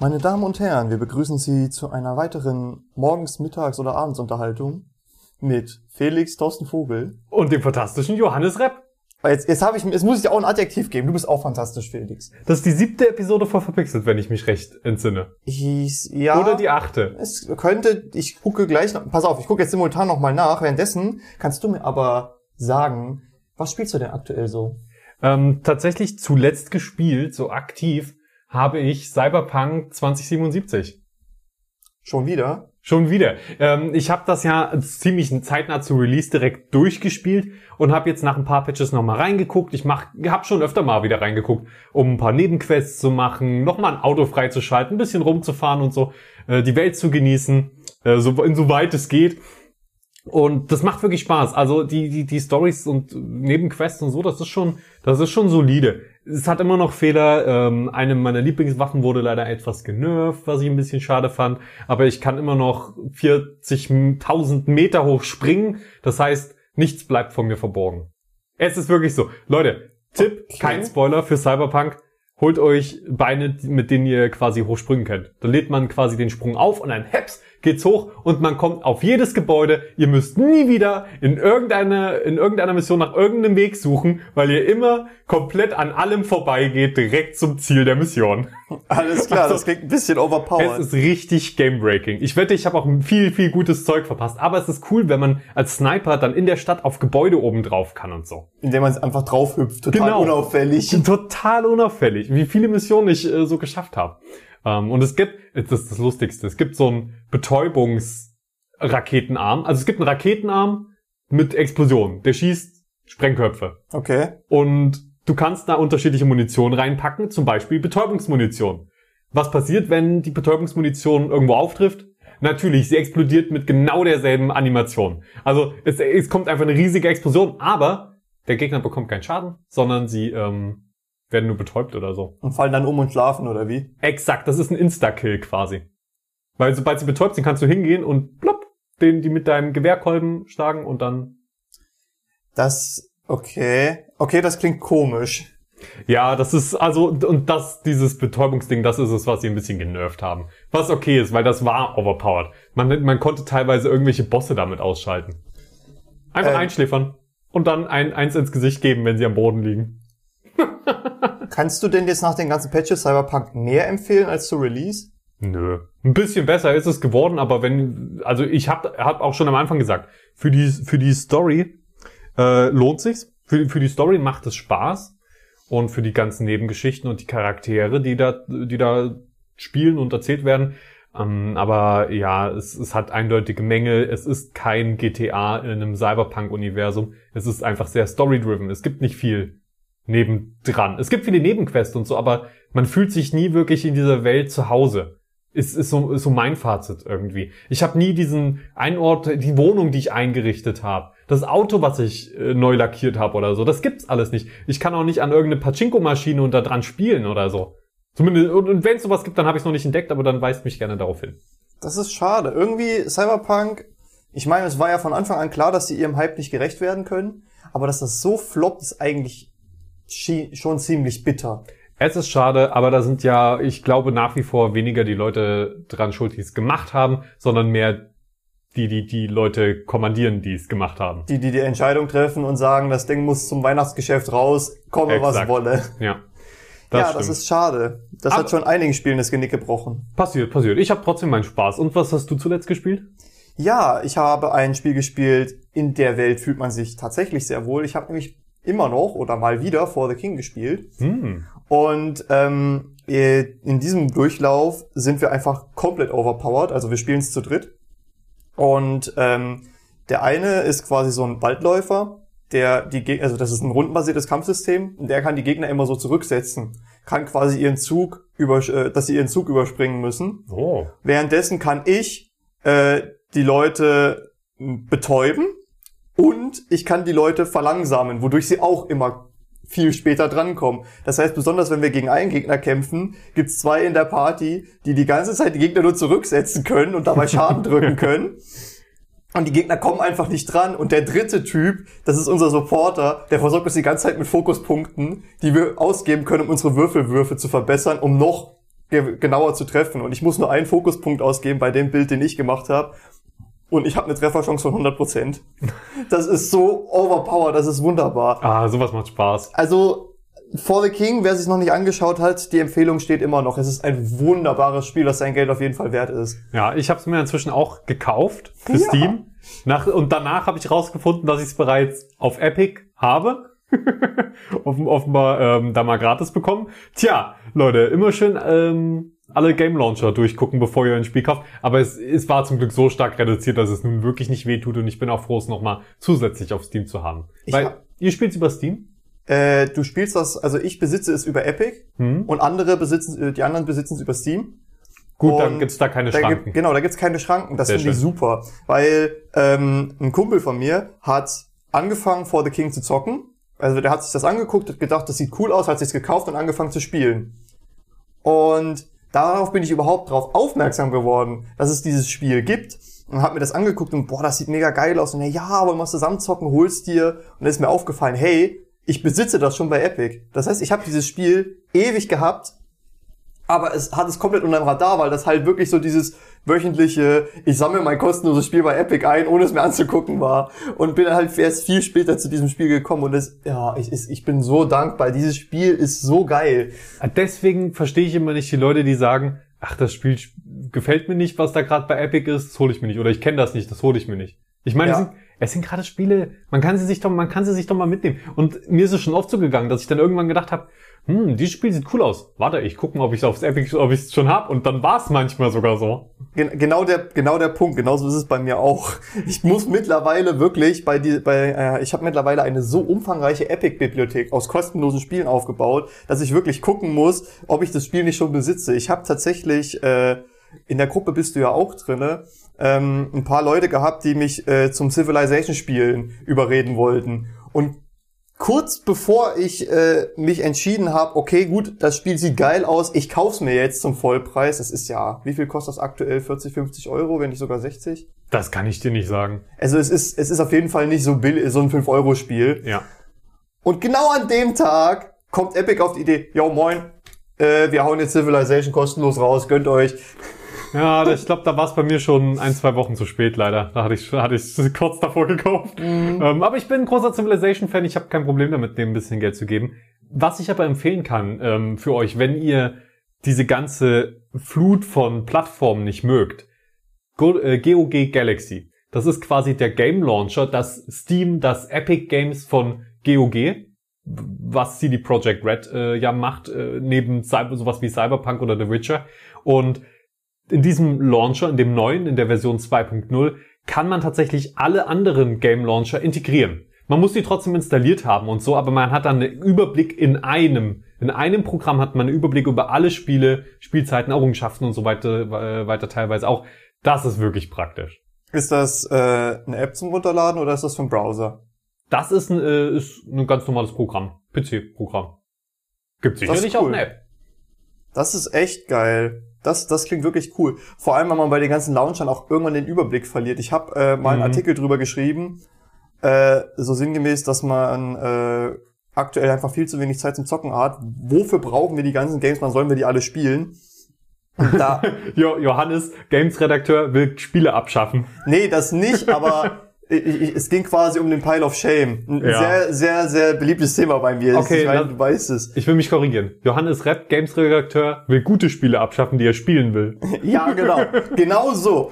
Meine Damen und Herren, wir begrüßen Sie zu einer weiteren Morgens-, Mittags- oder Abendsunterhaltung mit Felix Thorsten Vogel. Und dem fantastischen Johannes Repp. Jetzt, jetzt, habe ich, jetzt muss ich dir auch ein Adjektiv geben. Du bist auch fantastisch, Felix. Das ist die siebte Episode von Verpixelt, wenn ich mich recht entsinne. Ich, ja, Oder die achte. Es könnte, ich gucke gleich noch, pass auf, ich gucke jetzt simultan nochmal nach. Währenddessen kannst du mir aber sagen, was spielst du denn aktuell so? Ähm, tatsächlich zuletzt gespielt, so aktiv, habe ich Cyberpunk 2077. Schon wieder? Schon wieder. Ähm, ich habe das ja ziemlich zeitnah zu Release direkt durchgespielt und habe jetzt nach ein paar Patches nochmal reingeguckt. Ich mach, habe schon öfter mal wieder reingeguckt, um ein paar Nebenquests zu machen, nochmal ein Auto freizuschalten, ein bisschen rumzufahren und so, äh, die Welt zu genießen, äh, so, insoweit es geht. Und das macht wirklich Spaß. Also die, die, die Stories und Nebenquests und so, das ist schon, das ist schon solide. Es hat immer noch Fehler. Ähm, eine meiner Lieblingswaffen wurde leider etwas genervt, was ich ein bisschen schade fand. Aber ich kann immer noch 40.000 Meter hoch springen. Das heißt, nichts bleibt von mir verborgen. Es ist wirklich so. Leute, Tipp, Okay. kein Spoiler für Cyberpunk. Holt euch Beine, mit denen ihr quasi hochspringen könnt. Da lädt man quasi den Sprung auf und dann heps geht's hoch und man kommt auf jedes Gebäude. Ihr müsst nie wieder in irgendeiner, in irgendeiner Mission nach irgendeinem Weg suchen, weil ihr immer komplett an allem vorbeigeht, direkt zum Ziel der Mission. Alles klar, das klingt ein bisschen Es overpowered. ist richtig game-breaking. Ich wette, ich habe auch viel, viel gutes Zeug verpasst. Aber es ist cool, wenn man als Sniper dann in der Stadt auf Gebäude oben drauf kann und so. Indem man einfach drauf hüpft, total Genau. unauffällig. Total unauffällig, wie viele Missionen ich äh, so geschafft habe. Ähm, und es gibt, das ist das Lustigste, es gibt so einen Betäubungsraketenarm. Also es gibt einen Raketenarm mit Explosionen. Der schießt Sprengköpfe. Okay. Und du kannst da unterschiedliche Munition reinpacken, zum Beispiel Betäubungsmunition. Was passiert, wenn die Betäubungsmunition irgendwo auftrifft? Natürlich, sie explodiert mit genau derselben Animation. Also es, es kommt einfach eine riesige Explosion, aber der Gegner bekommt keinen Schaden, sondern sie ähm, werden nur betäubt oder so. Und fallen dann um und schlafen, oder wie? Exakt, das ist ein Insta-Kill quasi. Weil sobald sie betäubt sind, kannst du hingehen und plopp, den die mit deinem Gewehrkolben schlagen und dann Das, okay. Okay, das klingt komisch. Ja, das ist also und das dieses Betäubungsding, das ist es, was sie ein bisschen genervt haben. Was okay ist, weil das war overpowered. Man man konnte teilweise irgendwelche Bosse damit ausschalten. Einfach Ähm. einschläfern und dann ein eins ins Gesicht geben, wenn sie am Boden liegen. Kannst du denn jetzt nach den ganzen Patches Cyberpunk mehr empfehlen als zu Release? Nö, ein bisschen besser ist es geworden, aber wenn also ich habe hab auch schon am Anfang gesagt, für die für die Story äh, lohnt sich's. Für, für die Story macht es Spaß und für die ganzen Nebengeschichten und die Charaktere, die da die da spielen und erzählt werden. Ähm, aber ja, es, es hat eindeutige Mängel. Es ist kein GTA in einem Cyberpunk-Universum. Es ist einfach sehr story-driven. Es gibt nicht viel nebendran. Es gibt viele Nebenquests und so, aber man fühlt sich nie wirklich in dieser Welt zu Hause. Ist, ist, so, ist so mein Fazit irgendwie. Ich habe nie diesen einen Ort, die Wohnung, die ich eingerichtet habe, das Auto, was ich äh, neu lackiert habe oder so, das gibt's alles nicht. Ich kann auch nicht an irgendeine Pachinko-Maschine und da dran spielen oder so. Zumindest, und, und wenn es sowas gibt, dann habe ich es noch nicht entdeckt, aber dann weist mich gerne darauf hin. Das ist schade. Irgendwie Cyberpunk, ich meine, es war ja von Anfang an klar, dass sie ihrem Hype nicht gerecht werden können, aber dass das so floppt, ist eigentlich schon ziemlich bitter. Es ist schade, aber da sind ja, ich glaube, nach wie vor weniger die Leute dran schuld, die es gemacht haben, sondern mehr die, die die Leute kommandieren, die es gemacht haben. Die, die die Entscheidung treffen und sagen, das Ding muss zum Weihnachtsgeschäft raus, komme was Exakt. wolle. Ja. ja, stimmt. das ist schade. Das Aber- hat schon einigen Spielen das Genick gebrochen. passiert, passiert. Ich habe trotzdem meinen Spaß. Und was hast du zuletzt gespielt? Ja, ich habe ein Spiel gespielt, in der Welt fühlt man sich tatsächlich sehr wohl. Ich habe nämlich immer noch oder mal wieder For the King gespielt. Hm. Und ähm, äh, in diesem Durchlauf sind wir einfach komplett overpowered. Also wir spielen es zu dritt. Und ähm, der eine ist quasi so ein Waldläufer, der die Gegner, also das ist ein rundenbasiertes Kampfsystem, und der kann die Gegner immer so zurücksetzen, kann quasi ihren Zug über, äh, dass sie ihren Zug überspringen müssen. Oh. Währenddessen kann ich äh, die Leute betäuben und ich kann die Leute verlangsamen, wodurch sie auch immer viel später drankommen. Das heißt, besonders wenn wir gegen einen Gegner kämpfen, gibt's zwei in der Party, die die ganze Zeit die Gegner nur zurücksetzen können und dabei Schaden drücken können. Und die Gegner kommen einfach nicht dran. Und der dritte Typ, das ist unser Supporter, der versorgt uns die ganze Zeit mit Fokuspunkten, die wir ausgeben können, um unsere Würfelwürfe zu verbessern, um noch ge genauer zu treffen. Und ich muss nur einen Fokuspunkt ausgeben bei dem Bild, den ich gemacht habe. Und ich habe eine Trefferchance von 100%. Das ist so overpowered, das ist wunderbar. Ah, sowas macht Spaß. Also, For the King, wer sich noch nicht angeschaut hat, die Empfehlung steht immer noch. Es ist ein wunderbares Spiel, das sein Geld auf jeden Fall wert ist. Ja, ich habe es mir inzwischen auch gekauft für Ja. Steam. Nach, und danach habe ich rausgefunden, dass ich es bereits auf Epic habe. Offen, offenbar ähm, da mal gratis bekommen. Tja, Leute, immer schön ähm, alle Game Launcher durchgucken, bevor ihr ein Spiel kauft. Aber es, es war zum Glück so stark reduziert, dass es nun wirklich nicht wehtut und ich bin auch froh, es nochmal zusätzlich auf Steam zu haben. Ich Weil hab- ihr spielt über Steam? Äh, du spielst das, also ich besitze es über Epic Hm? und andere besitzen, äh, die anderen besitzen es über Steam. Gut, dann gibt's da keine Da Schranken. gibt, genau, da gibt's keine Schranken. Das finde ich super. Weil ähm, ein Kumpel von mir hat angefangen, For the King zu zocken. Also der hat sich das angeguckt, hat gedacht, das sieht cool aus, hat sich's gekauft und angefangen zu spielen. Und darauf bin ich überhaupt drauf aufmerksam geworden, dass es dieses Spiel gibt. Und hab mir das angeguckt und boah, das sieht mega geil aus. Und ja, wollen wir es zusammen zocken, hol's dir. Und dann ist mir aufgefallen, hey, ich besitze das schon bei Epic. Das heißt, ich habe dieses Spiel ewig gehabt, aber es hat es komplett unter dem Radar, weil das halt wirklich so dieses wöchentliche, ich sammle mein kostenloses Spiel bei Epic ein, ohne es mir anzugucken war. Und bin halt erst viel später zu diesem Spiel gekommen und es, ja, ich, ich bin so dankbar. Dieses Spiel ist so geil. Deswegen verstehe ich immer nicht die Leute, die sagen, ach, das Spiel gefällt mir nicht, was da gerade bei Epic ist, das hole ich mir nicht. Oder ich kenne das nicht, das hole ich mir nicht. Ich meine, Ja. Es sind, gerade Spiele, man kann sie sich doch, man kann sie sich doch mal mitnehmen. Und mir ist es schon oft so gegangen, dass ich dann irgendwann gedacht habe, hm, dieses Spiel sieht cool aus. Warte, ich gucke mal, ob ich es aufs Epic, ob ich es schon hab. Und dann war es manchmal sogar so. Gen genau der, genau der Punkt. Genauso ist es bei mir auch. Ich muss mittlerweile wirklich bei die, bei, äh, ich habe mittlerweile eine so umfangreiche Epic-Bibliothek aus kostenlosen Spielen aufgebaut, dass ich wirklich gucken muss, ob ich das Spiel nicht schon besitze. Ich habe tatsächlich äh, in der Gruppe bist du ja auch drinne. Ähm, ein paar Leute gehabt, die mich äh, zum Civilization-Spielen überreden wollten. Und kurz bevor ich äh, mich entschieden habe, okay, gut, das Spiel sieht geil aus, ich kauf's mir jetzt zum Vollpreis. Das ist ja, wie viel kostet das aktuell? 40, 50 Euro, wenn nicht sogar 60? Das kann ich dir nicht sagen. Also es ist, es ist auf jeden Fall nicht so billig, so ein 5-Euro-Spiel. Ja. Und genau an dem Tag kommt Epic auf die Idee, yo moin, äh, wir hauen jetzt Civilization kostenlos raus, gönnt euch. Ja, ich glaube, da war es bei mir schon ein, zwei Wochen zu spät, leider. Da hatte ich hatte ich kurz davor gekauft. Ähm, aber ich bin ein großer Civilization-Fan, ich habe kein Problem damit, dem ein bisschen Geld zu geben. Was ich aber empfehlen kann ähm, für euch, wenn ihr diese ganze Flut von Plattformen nicht mögt, Go äh, GOG Galaxy. Das ist quasi der Game Launcher, das Steam, das Epic Games von GOG, was CD Projekt Red äh, ja macht, äh, neben Cyber, sowas wie Cyberpunk oder The Witcher. Und in diesem Launcher, in dem neuen, in der Version 2.0, kann man tatsächlich alle anderen Game Launcher integrieren. Man muss die trotzdem installiert haben und so, aber man hat dann einen Überblick in einem. In einem Programm hat man einen Überblick über alle Spiele, Spielzeiten, Errungenschaften und so weiter, äh, weiter teilweise auch. Das ist wirklich praktisch. Ist das äh, eine App zum Runterladen oder ist das für einen Browser? Das ist ein, äh, ist ein ganz normales Programm. PC-Programm. Gibt sicherlich auch cool. eine App. Das ist echt geil. Das, das klingt wirklich cool. Vor allem, wenn man bei den ganzen Launchern auch irgendwann den Überblick verliert. Ich habe äh, mal einen Mhm. Artikel drüber geschrieben, äh, so sinngemäß, dass man äh, aktuell einfach viel zu wenig Zeit zum Zocken hat. Wofür brauchen wir die ganzen Games? Wann sollen wir die alle spielen? Da, Jo Johannes, Games-Redakteur, will Spiele abschaffen. nee, das nicht, aber es ging quasi um den Pile of Shame. Ein Ja. sehr, sehr, sehr beliebtes Thema bei mir. Okay, ich meine, du weißt es. Ich will mich korrigieren. Johannes Rep, Games-Redakteur, will gute Spiele abschaffen, die er spielen will. Ja, genau. genau so.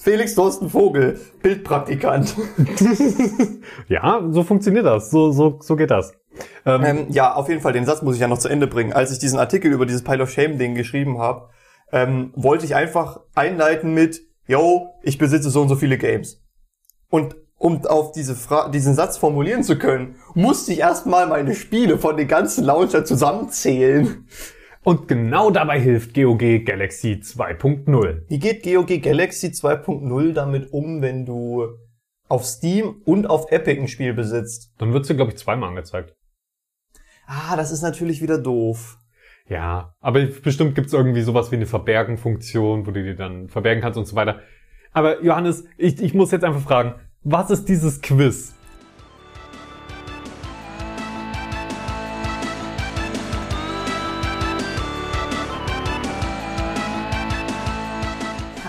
Felix Thorsten Vogel, Bildpraktikant. Ja, so funktioniert das. So, so, so geht das. Ähm, Ähm, ja, auf jeden Fall, den Satz muss ich ja noch zu Ende bringen. Als ich diesen Artikel über dieses Pile of Shame-Ding geschrieben habe, ähm, wollte ich einfach einleiten mit, yo, ich besitze so und so viele Games. Und um auf diese Fra diesen Satz formulieren zu können, musste ich erstmal meine Spiele von den ganzen Launcher zusammenzählen. Und genau dabei hilft GOG Galaxy 2.0. Wie geht GOG Galaxy 2.0 damit um, wenn du auf Steam und auf Epic ein Spiel besitzt? Dann wird sie, glaube ich, zweimal angezeigt. Ah, das ist natürlich wieder doof. Ja, aber bestimmt gibt's irgendwie sowas wie eine Verbergen-Funktion, wo du die dann verbergen kannst und so weiter. Aber Johannes, ich, ich muss jetzt einfach fragen, was ist dieses Quiz?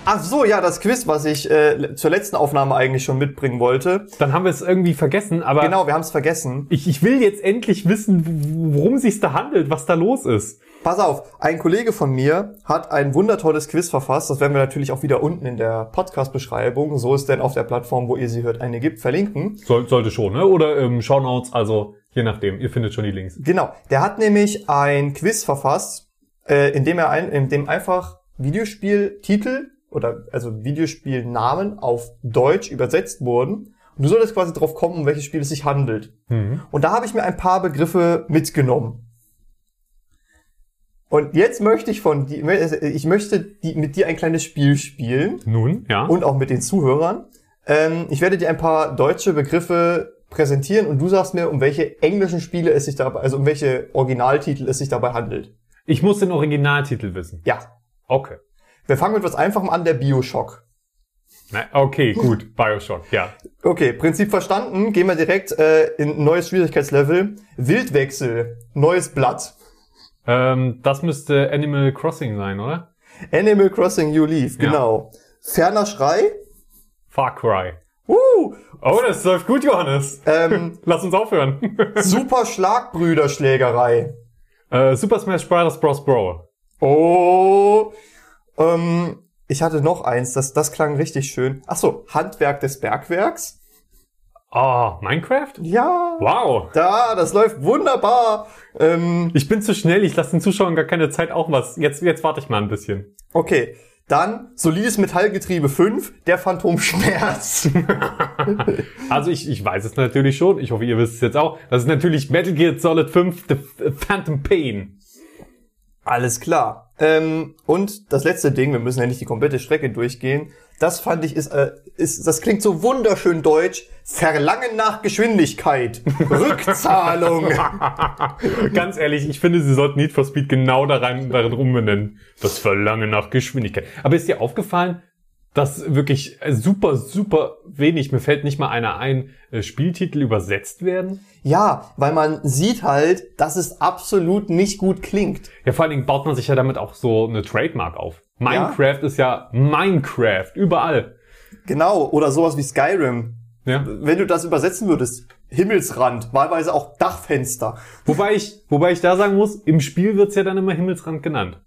Ach so, ja, das Quiz, was ich äh, zur letzten Aufnahme eigentlich schon mitbringen wollte. Dann haben wir es irgendwie vergessen, aber Genau, wir haben es vergessen. ich, ich will jetzt endlich wissen, worum sich's da handelt, was da los ist. Pass auf, ein Kollege von mir hat ein wundertolles Quiz verfasst. Das werden wir natürlich auch wieder unten in der Podcast-Beschreibung, so es denn auf der Plattform, wo ihr sie hört, eine gibt, verlinken. Soll, sollte schon, ne? Oder ähm, Shownotes, also je nachdem, ihr findet schon die Links. Genau, der hat nämlich ein Quiz verfasst, äh, in dem er ein, in dem einfach Videospieltitel oder also Videospielnamen auf Deutsch übersetzt wurden. Und du solltest quasi drauf kommen, um welches Spiel es sich handelt. Mhm. Und da habe ich mir ein paar Begriffe mitgenommen. Und jetzt möchte ich von die, ich möchte die, mit dir ein kleines Spiel spielen Nun, ja. und auch mit den Zuhörern. Ähm, ich werde dir ein paar deutsche Begriffe präsentieren und du sagst mir, um welche englischen Spiele es sich dabei, also um welche Originaltitel es sich dabei handelt. ich muss den Originaltitel wissen. Ja. Okay. Wir fangen mit was Einfachem an, der Bioshock. Na, okay, gut. Bioshock, ja. Okay, Prinzip verstanden. Gehen wir direkt äh, in ein neues Schwierigkeitslevel. Wildwechsel, neues Blatt. Ähm, das müsste Animal Crossing sein, oder? Animal Crossing New Leaf, Ja. genau. Ferner Schrei. Far Cry. Uh, Oh, das läuft gut, Johannes. ähm, Lass uns aufhören. Super Schlagbrüderschlägerei. äh, Super Smash Bros. Bros. Brawl. Oh, ähm, ich hatte noch eins, das, das klang richtig schön. Ach so, Handwerk des Bergwerks. Ah, Minecraft? Ja, Wow. da, das läuft wunderbar. Ähm, Ich bin zu schnell, ich lasse den Zuschauern gar keine Zeit auch was. Jetzt, jetzt warte ich mal ein bisschen. okay, dann solides Metallgetriebe 5, der Phantomschmerz. Also ich, ich weiß es natürlich schon, ich hoffe, ihr wisst es jetzt auch. Das ist natürlich Metal Gear Solid 5 The Phantom Pain. Alles klar. Ähm, und das letzte Ding, wir müssen ja nicht die komplette Strecke durchgehen. Das fand ich ist, äh, ist das klingt so wunderschön deutsch. Verlangen nach Geschwindigkeit. Rückzahlung. Ganz ehrlich, ich finde, sie sollten Need for Speed genau daran, darin umbenennen. Das Verlangen nach Geschwindigkeit. Aber ist dir aufgefallen, dass wirklich super, super wenig, mir fällt nicht mal einer ein, äh, Spieltitel übersetzt werden? Ja, weil man sieht halt, dass es absolut nicht gut klingt. Ja, vor allen Dingen baut man sich ja damit auch so eine Trademark auf. Minecraft ist ja Minecraft, überall. Genau, oder sowas wie Skyrim. Ja. Wenn du das übersetzen würdest, Himmelsrand, wahlweise auch Dachfenster. Wobei ich, wobei ich da sagen muss, im Spiel wird's ja dann immer Himmelsrand genannt.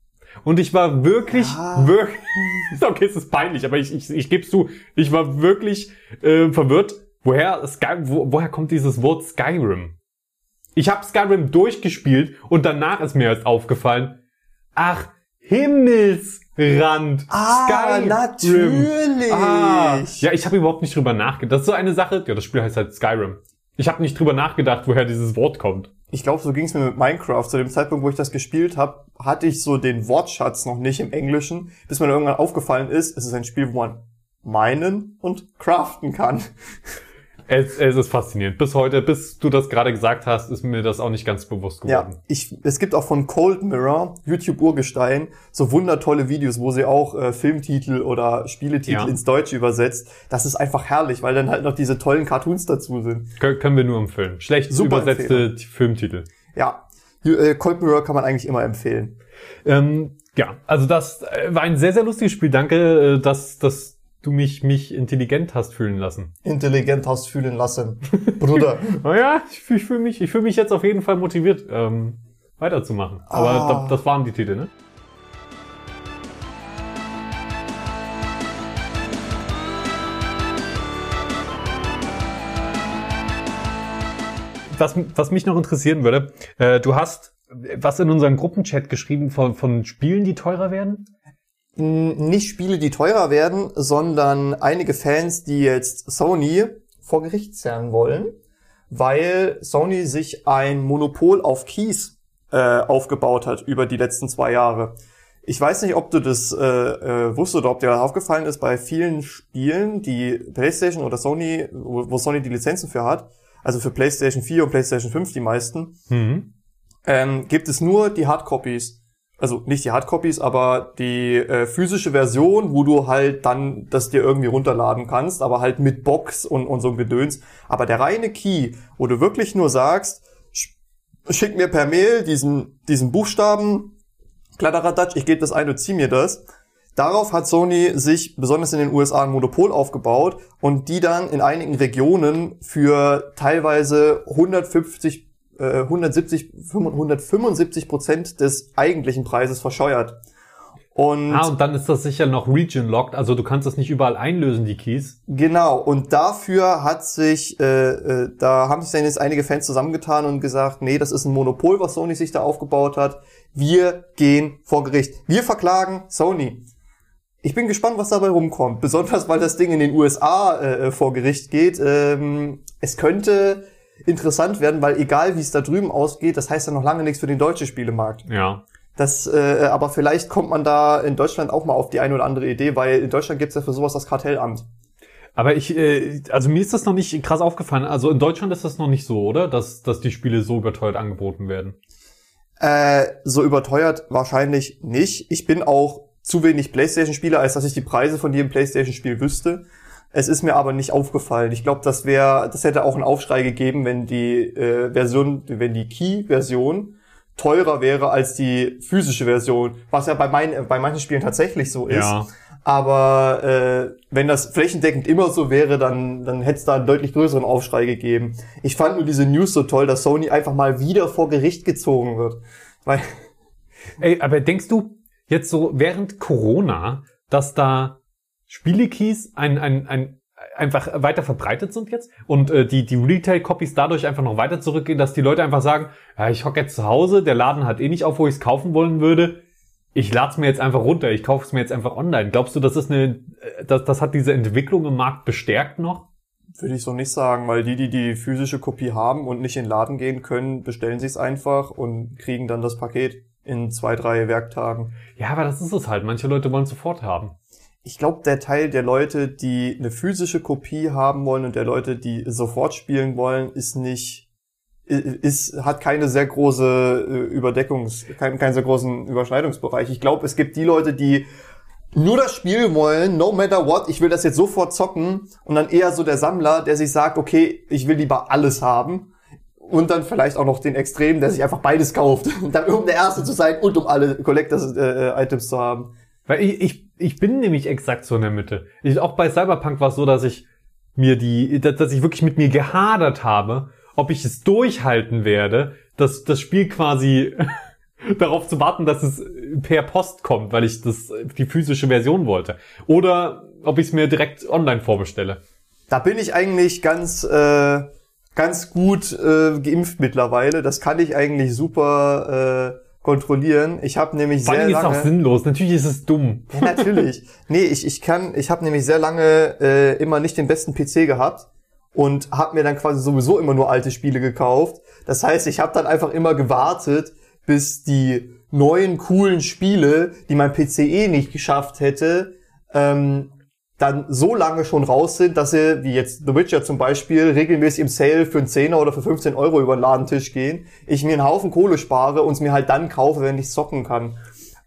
Und ich war wirklich, Ja. wirklich, okay, es ist peinlich, aber ich, ich, ich gebe zu, ich war wirklich äh, verwirrt, woher Sky, wo, woher kommt dieses Wort Skyrim? Ich habe Skyrim durchgespielt und danach ist mir erst aufgefallen, ach, Himmelsrand. Ah, natürlich. Ah, ja, ich habe überhaupt nicht drüber nachgedacht. Das ist so eine Sache, ja, das Spiel heißt halt Skyrim. Ich habe nicht drüber nachgedacht, woher dieses Wort kommt. Ich glaube, so ging es mir mit Minecraft. Zu dem Zeitpunkt, wo ich das gespielt habe, hatte ich so den Wortschatz noch nicht im Englischen, bis mir irgendwann aufgefallen ist, es ist ein Spiel, wo man meinen und craften kann. Es, es ist faszinierend. Bis heute, bis du das gerade gesagt hast, ist mir das auch nicht ganz bewusst Ja, geworden. ich, es gibt auch von Cold Mirror, YouTube Urgestein, so wundertolle Videos, wo sie auch äh, Filmtitel oder Spieletitel Ja. ins Deutsche übersetzt. Das ist einfach herrlich, weil dann halt noch diese tollen Cartoons dazu sind. Kö- können wir nur empfehlen. Schlecht Super übersetzte T- Filmtitel. Ja, äh, Cold Mirror kann man eigentlich immer empfehlen. Ähm, ja, also das äh, war ein sehr, sehr lustiges Spiel. Danke, äh, dass, dass du mich, mich intelligent hast fühlen lassen. Intelligent hast fühlen lassen. Bruder. Naja, ich, ich fühle mich, ich fühl mich jetzt auf jeden Fall motiviert, ähm, weiterzumachen. Aber Ah. da, das waren die Titel, ne? Was, was mich noch interessieren würde, äh, du hast was in unseren Gruppenchat geschrieben von, von Spielen, die teurer werden? Nicht Spiele, die teurer werden, sondern einige Fans, die jetzt Sony vor Gericht zerren wollen, weil Sony sich ein Monopol auf Keys äh, aufgebaut hat über die letzten zwei Jahre. Ich weiß nicht, ob du das äh, äh, wusstest oder ob dir das aufgefallen ist, bei vielen Spielen, die PlayStation oder Sony, wo, wo Sony die Lizenzen für hat, also für PlayStation 4 und PlayStation 5 die meisten, Mhm. ähm, gibt es nur die Hardcopies. Also nicht die Hardcopies, aber die äh, physische Version, wo du halt dann das dir irgendwie runterladen kannst, aber halt mit Box und, und so Gedöns. Aber der reine Key, wo du wirklich nur sagst, sch- schick mir per Mail diesen, diesen Buchstaben, Kladderadatsch, ich gebe das ein und zieh mir das. Darauf hat Sony sich besonders in den USA ein Monopol aufgebaut und die dann in einigen Regionen für teilweise 150, äh, 170, 175 Prozent des eigentlichen Preises verscheuert. Und Ah, und dann ist das sicher noch region-locked, also du kannst das nicht überall einlösen, die Keys. Genau, und dafür hat sich, äh, äh, da haben sich dann jetzt einige Fans zusammengetan und gesagt, nee, das ist ein Monopol, was Sony sich da aufgebaut hat. Wir gehen vor Gericht. Wir verklagen Sony. Ich bin gespannt, was dabei rumkommt. Besonders, weil das Ding in den USA äh, vor Gericht geht. Ähm, es könnte interessant werden, weil egal wie es da drüben ausgeht, das heißt ja noch lange nichts für den deutschen Spielemarkt. Ja. Das, äh, aber vielleicht kommt man da in Deutschland auch mal auf die eine oder andere Idee, weil in Deutschland gibt's ja für sowas das Kartellamt. Aber ich, äh, also mir ist das noch nicht krass aufgefallen. Also in Deutschland ist das noch nicht so, oder? Dass, dass die Spiele so überteuert angeboten werden. Äh, so überteuert wahrscheinlich nicht. Ich bin auch zu wenig Playstation-Spieler, als dass ich die Preise von jedem Playstation-Spiel wüsste. Es ist mir aber nicht aufgefallen. Ich glaube, das wäre, das hätte auch einen Aufschrei gegeben, wenn die äh, Version, wenn die Key-Version teurer wäre als die physische Version, was ja bei, mein, bei manchen Spielen tatsächlich so ist. Ja. Aber äh, wenn das flächendeckend immer so wäre, dann, dann hätte es da einen deutlich größeren Aufschrei gegeben. Ich fand nur diese News so toll, dass Sony einfach mal wieder vor Gericht gezogen wird. Weil, Ey, aber denkst du jetzt so während Corona, dass da Spielekeys ein, ein, ein einfach weiter verbreitet sind jetzt und äh, die die Retail-Copies dadurch einfach noch weiter zurückgehen, dass die Leute einfach sagen, ja, ich hocke jetzt zu Hause, der Laden hat eh nicht auf, wo ich es kaufen wollen würde. Ich lade es mir jetzt einfach runter, ich kaufe es mir jetzt einfach online. Glaubst du, das ist eine, äh, das, das hat diese Entwicklung im Markt bestärkt noch? würde ich so nicht sagen, weil die, die die physische Kopie haben und nicht in den Laden gehen können, bestellen sie es einfach und kriegen dann das Paket in zwei, drei Werktagen. Ja, aber das ist es halt. Manche Leute wollen es sofort haben. Ich glaube, der Teil der Leute, die eine physische Kopie haben wollen und der Leute, die sofort spielen wollen, ist nicht, ist, hat keine sehr große äh, Überdeckungs, keinen, keinen sehr großen Überschneidungsbereich. Ich glaube, es gibt die Leute, die nur das Spiel wollen, no matter what, ich will das jetzt sofort zocken und dann eher so der Sammler, der sich sagt, okay, ich will lieber alles haben und dann vielleicht auch noch den Extrem, der sich einfach beides kauft, dann um der Erste zu sein und um alle Collectors-Items zu haben. Weil ich, ich, ich bin nämlich exakt so in der Mitte. Ich, auch bei Cyberpunk war es so, dass ich mir die, dass ich wirklich mit mir gehadert habe, ob ich es durchhalten werde, dass das Spiel quasi darauf zu warten, dass es per Post kommt, weil ich das die physische Version wollte. Oder ob ich es mir direkt online vorbestelle. Da bin ich eigentlich ganz, äh, ganz gut äh, geimpft mittlerweile. Das kann ich eigentlich super äh, kontrollieren. Ich habe nämlich Vor sehr allem ist es auch lange. sinnlos. Natürlich ist es dumm. Ja, natürlich. nee, ich, ich kann, ich habe nämlich sehr lange äh, immer nicht den besten PC gehabt und habe mir dann quasi sowieso immer nur alte Spiele gekauft. Das heißt, ich habe dann einfach immer gewartet, bis die neuen coolen Spiele, die mein PC eh nicht geschafft hätte, ähm, dann so lange schon raus sind, dass sie, wie jetzt The Witcher zum Beispiel, regelmäßig im Sale für einen 10er oder für 15 Euro über den Ladentisch gehen, ich mir einen Haufen Kohle spare und es mir halt dann kaufe, wenn ich zocken kann.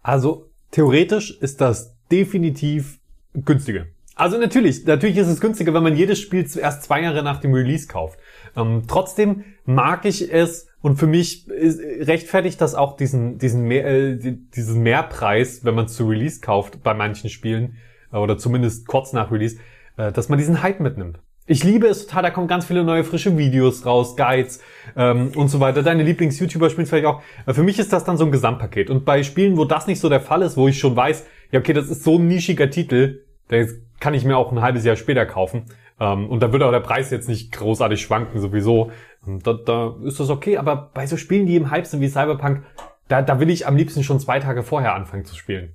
Also theoretisch ist das definitiv günstiger. Also natürlich, natürlich ist es günstiger, wenn man jedes Spiel erst zwei Jahre nach dem Release kauft. Ähm, trotzdem mag ich es und für mich ist, rechtfertigt das auch diesen diesen mehr, äh, die- diesen Mehrpreis, wenn man zu Release kauft bei manchen Spielen oder zumindest kurz nach Release, äh, dass man diesen Hype mitnimmt. Ich liebe es total, da kommen ganz viele neue frische Videos raus, Guides ähm, und so weiter. Deine Lieblings-YouTuber spielen vielleicht auch. Äh, Für mich ist das dann so ein Gesamtpaket. Und bei Spielen, wo das nicht so der Fall ist, wo ich schon weiß, ja okay, das ist so ein nischiger Titel, der kann ich mir auch ein halbes Jahr später kaufen. Ähm, und da wird auch der Preis jetzt nicht großartig schwanken sowieso. Da, da ist das okay. Aber bei so Spielen, die im Hype sind wie Cyberpunk, da, da will ich am liebsten schon zwei Tage vorher anfangen zu spielen.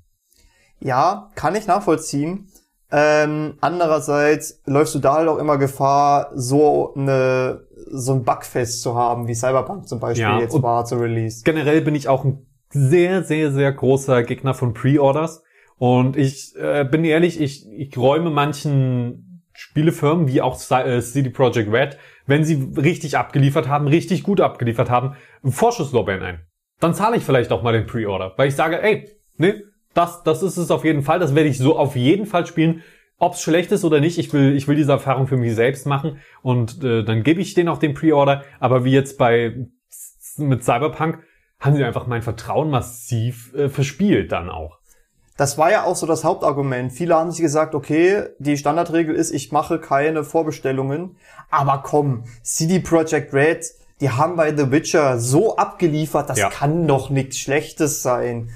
Ja, kann ich nachvollziehen. Ähm, andererseits läufst du da halt auch immer Gefahr, so eine so ein Bugfest zu haben, wie Cyberpunk zum Beispiel Ja, jetzt war zu Release. Generell bin ich auch ein sehr, sehr, sehr großer Gegner von Pre-Orders. Und ich äh, bin ehrlich, ich, ich räume manchen Spielefirmen, wie auch Cy- äh, CD Projekt Red, wenn sie richtig abgeliefert haben, richtig gut abgeliefert haben, Vorschusslorbeeren ein. Dann zahle ich vielleicht auch mal den Pre-Order, weil ich sage, ey, ne, das, das ist es auf jeden Fall, das werde ich so auf jeden Fall spielen. Ob's schlecht ist oder nicht, ich will, ich will diese Erfahrung für mich selbst machen und äh, dann gebe ich denen auch den Pre-Order. Aber wie jetzt bei mit Cyberpunk haben sie einfach mein Vertrauen massiv äh, verspielt dann auch. Das war ja auch so das Hauptargument. Viele haben sich gesagt, okay, die Standardregel ist, ich mache keine Vorbestellungen. Aber komm, CD Projekt Red, die haben bei The Witcher so abgeliefert, das Ja. kann doch nichts Schlechtes sein.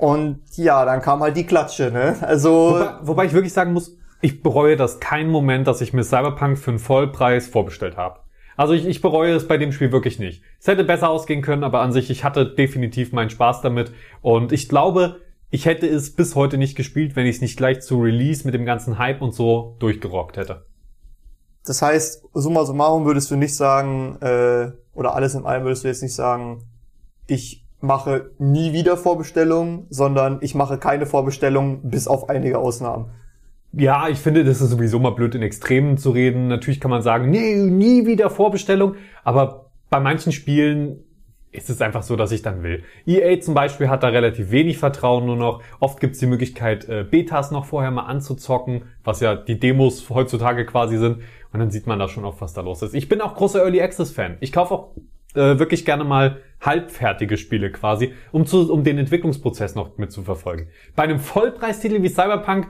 Und ja, dann kam halt die Klatsche, ne? Also, Wobei, wobei ich wirklich sagen muss, ich bereue das keinen Moment, dass ich mir Cyberpunk für einen Vollpreis vorbestellt habe. Also ich, ich bereue es bei dem Spiel wirklich nicht. Es hätte besser ausgehen können, aber an sich, ich hatte definitiv meinen Spaß damit. Und ich glaube, ich hätte es bis heute nicht gespielt, wenn ich es nicht gleich zu Release mit dem ganzen Hype und so durchgerockt hätte. das heißt, summa summarum würdest du nicht sagen, äh, oder alles in allem würdest du jetzt nicht sagen, ich mache nie wieder Vorbestellungen, sondern ich mache keine Vorbestellungen, bis auf einige Ausnahmen. Ja, ich finde, das ist sowieso mal blöd, in Extremen zu reden. Natürlich kann man sagen, nee, nie wieder Vorbestellung. Aber bei manchen Spielen ist es einfach so, dass ich dann will. EA zum Beispiel hat da relativ wenig Vertrauen nur noch. Oft gibt es die Möglichkeit, äh, Betas noch vorher mal anzuzocken, was ja die Demos heutzutage quasi sind. Und dann sieht man da schon oft, was da los ist. Ich bin auch großer Early Access Fan. Ich kaufe auch äh, wirklich gerne mal halbfertige Spiele quasi, um, zu, um den Entwicklungsprozess noch mit zu verfolgen. Bei einem Vollpreistitel wie Cyberpunk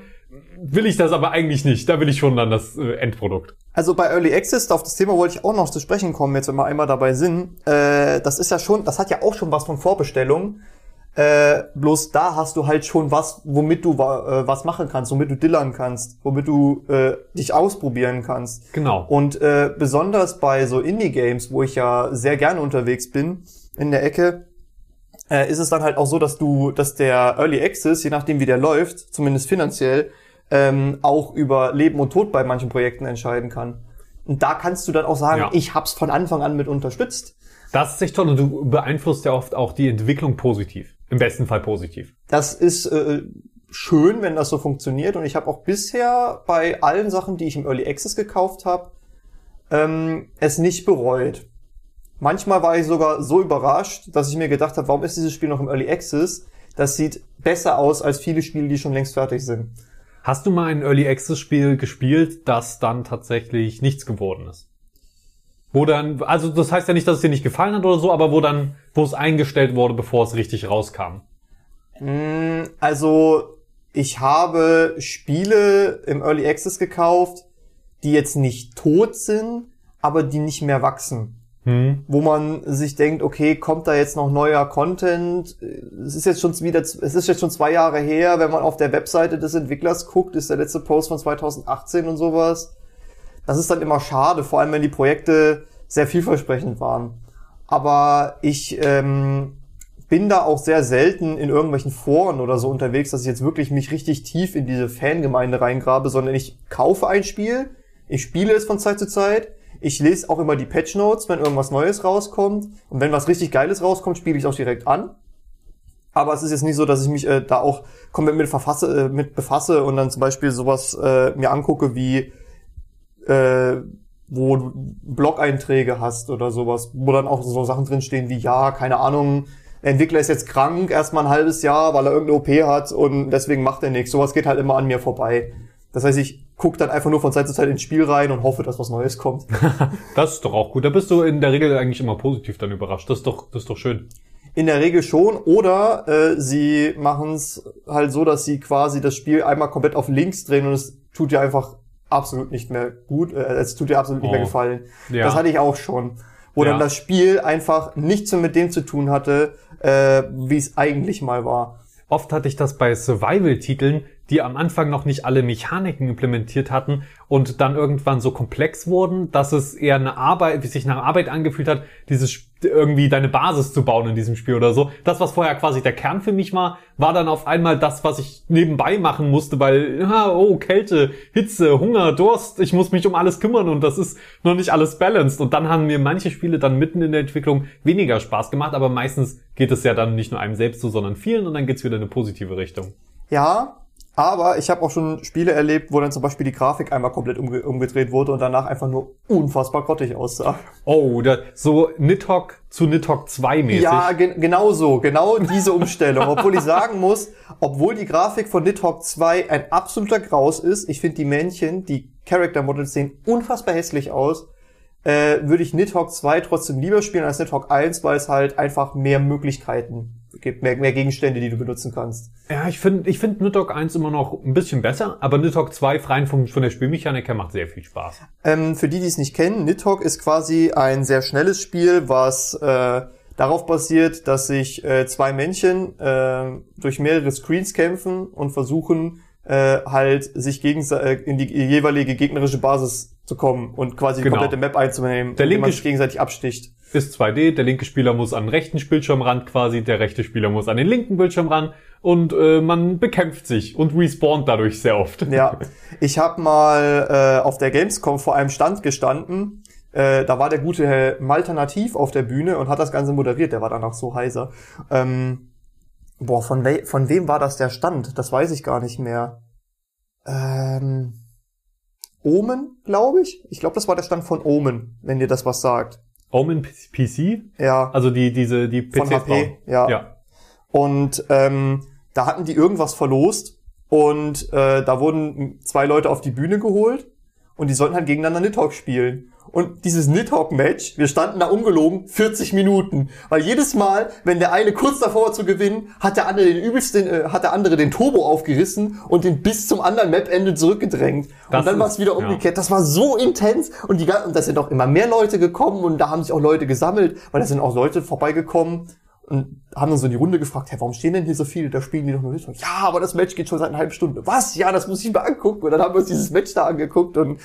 will ich das aber eigentlich nicht. Da will ich schon dann das äh, Endprodukt. Also bei Early Access, auf das Thema wollte ich auch noch zu sprechen kommen, jetzt wenn wir einmal dabei sind. Äh, das ist ja schon, das hat ja auch schon was von Vorbestellung. Äh, bloß da hast du halt schon was, womit du äh, was machen kannst, womit du dillern kannst, womit du äh, dich ausprobieren kannst. Genau. Und äh, besonders bei so Indie-Games, wo ich ja sehr gerne unterwegs bin, in der Ecke, äh, ist es dann halt auch so, dass du, dass der Early Access, je nachdem wie der läuft, zumindest finanziell, ähm, auch über Leben und Tod bei manchen Projekten entscheiden kann. Und da kannst du dann auch sagen, Ja. ich hab's von Anfang an mit unterstützt. Das ist echt toll und du beeinflusst ja oft auch die Entwicklung positiv. Im besten Fall positiv. Das ist äh, schön, wenn das so funktioniert. Und ich habe auch bisher bei allen Sachen, die ich im Early Access gekauft habe, ähm, es nicht bereut. Manchmal war ich sogar so überrascht, dass ich mir gedacht habe, warum ist dieses Spiel noch im Early Access? Das sieht besser aus als viele Spiele, die schon längst fertig sind. Hast du mal ein Early Access Spiel gespielt, das dann tatsächlich nichts geworden ist? Wo dann, also das heißt ja nicht, dass es dir nicht gefallen hat oder so, aber wo dann, wo es eingestellt wurde, bevor es richtig rauskam. Mm, Also, ich habe Spiele im Early Access gekauft, die jetzt nicht tot sind, aber die nicht mehr wachsen. Hm. wo man sich denkt, okay, kommt da jetzt noch neuer Content? Es ist jetzt schon wieder, es ist jetzt schon zwei Jahre her, wenn man auf der Webseite des Entwicklers guckt, ist der letzte Post von 2018 und sowas. Das ist dann immer schade, vor allem wenn die Projekte sehr vielversprechend waren. Aber ich ähm, bin da auch sehr selten in irgendwelchen Foren oder so unterwegs, dass ich jetzt wirklich mich richtig tief in diese Fangemeinde reingrabe, sondern ich kaufe ein Spiel, ich spiele es von Zeit zu Zeit, ich lese auch immer die Patch Notes, wenn irgendwas Neues rauskommt. Und wenn was richtig Geiles rauskommt, spiele ich auch direkt an. Aber es ist jetzt nicht so, dass ich mich äh, da auch komplett mit, verfasse, äh, mit befasse und dann zum Beispiel sowas äh, mir angucke wie äh, wo du Blog-Einträge hast oder sowas, wo dann auch so Sachen drinstehen wie, ja, keine Ahnung, der Entwickler ist jetzt krank, erstmal ein halbes Jahr, weil er irgendeine OP hat und deswegen macht er nichts. Sowas geht halt immer an mir vorbei. Das heißt, ich gucke dann einfach nur von Zeit zu Zeit ins Spiel rein und hoffe, dass was Neues kommt. Das ist doch auch gut. Da bist du in der Regel eigentlich immer positiv dann überrascht. Das ist doch, das ist doch schön. In der Regel schon. Oder äh, sie machen es halt so, dass sie quasi das Spiel einmal komplett auf links drehen und es tut dir einfach absolut nicht mehr gut, äh, es tut dir absolut nicht mehr Oh. gefallen. Ja. Das hatte ich auch schon. Wo Ja. dann das Spiel einfach nichts mehr mit dem zu tun hatte, äh, wie es eigentlich mal war. Oft hatte ich das bei Survival-Titeln, die am Anfang noch nicht alle Mechaniken implementiert hatten und dann irgendwann so komplex wurden, dass es eher eine Arbeit, wie sich nach Arbeit angefühlt hat, dieses irgendwie deine Basis zu bauen in diesem Spiel oder so. Das, was vorher quasi der Kern für mich war, war dann auf einmal das, was ich nebenbei machen musste, weil, oh, Kälte, Hitze, Hunger, Durst, ich muss mich um alles kümmern und das ist noch nicht alles balanced. Und dann haben mir manche Spiele dann mitten in der Entwicklung weniger Spaß gemacht, aber meistens geht es ja dann nicht nur einem selbst so, sondern vielen und dann geht's wieder in eine positive Richtung. Ja, aber ich habe auch schon Spiele erlebt, wo dann zum Beispiel die Grafik einmal komplett umge umgedreht wurde und danach einfach nur unfassbar grottig aussah. Oh, da, so Nidhogg zu Nidhogg 2 mäßig. Ja, ge genau so, genau diese Umstellung. obwohl ich sagen muss, obwohl die Grafik von Nidhogg 2 ein absoluter Graus ist, ich finde die Männchen, die Character Models sehen unfassbar hässlich aus, äh, würde ich Nidhogg 2 trotzdem lieber spielen als Nidhogg 1, weil es halt einfach mehr Möglichkeiten gibt mehr, mehr Gegenstände, die du benutzen kannst. Ja, ich finde ich finde Nidhogg 1 immer noch ein bisschen besser, aber Nidhogg 2 rein von, von der Spielmechanik her macht sehr viel Spaß. Ähm, für die, die es nicht kennen, Nidhogg ist quasi ein sehr schnelles Spiel, was äh, darauf basiert, dass sich äh, zwei Männchen äh, durch mehrere Screens kämpfen und versuchen äh, halt sich gegenseitig äh, in die jeweilige gegnerische Basis zu kommen und quasi Genau. die komplette Map einzunehmen, Der linke man sich gegenseitig absticht. Ist 2D, der linke Spieler muss an den rechten Bildschirmrand quasi, der rechte Spieler muss an den linken Bildschirmrand und äh, man bekämpft sich und respawnt dadurch sehr oft. Ja, ich habe mal äh, auf der Gamescom vor einem Stand gestanden. Äh, da war der gute Herr Malternativ auf der Bühne und hat das Ganze moderiert. Der war dann auch so heiser. Ähm, boah, von, we von wem war das der Stand? Das weiß ich gar nicht mehr. Ähm, Omen, glaube ich. Ich glaube, das war der Stand von Omen, wenn dir das was sagt. Omen PC, Ja, also die diese die PCs von HP. bauen. Ja. ja. Und ähm, da hatten die irgendwas verlost und äh, da wurden zwei Leute auf die Bühne geholt und die sollten halt gegeneinander Nidhogg spielen. Und dieses Nidhogg-Match, wir standen da ungelogen 40 Minuten. Weil jedes Mal, wenn der eine kurz davor war zu gewinnen, hat der andere den übelsten, äh, hat der andere den Turbo aufgerissen und den bis zum anderen Map-Ende zurückgedrängt. Das und dann war es wieder ja. umgekehrt. Das war so intens und die und da sind auch immer mehr Leute gekommen und da haben sich auch Leute gesammelt, weil da sind auch Leute vorbeigekommen und haben dann so in die Runde gefragt, hey, warum stehen denn hier so viele? Da spielen die doch nur mit. Ja, aber das Match geht schon seit einer halben Stunde. Was? Ja, das muss ich mir angucken. Und dann haben wir uns dieses Match da angeguckt und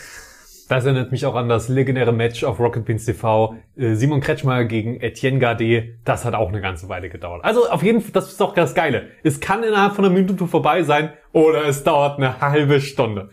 Das erinnert mich auch an das legendäre Match auf Rocket Beans TV. Äh, Simon Kretschmer gegen Etienne Gardet. Das hat auch eine ganze Weile gedauert. Also auf jeden Fall, das ist doch das Geile. Es kann innerhalb von einer Minute vorbei sein oder es dauert eine halbe Stunde.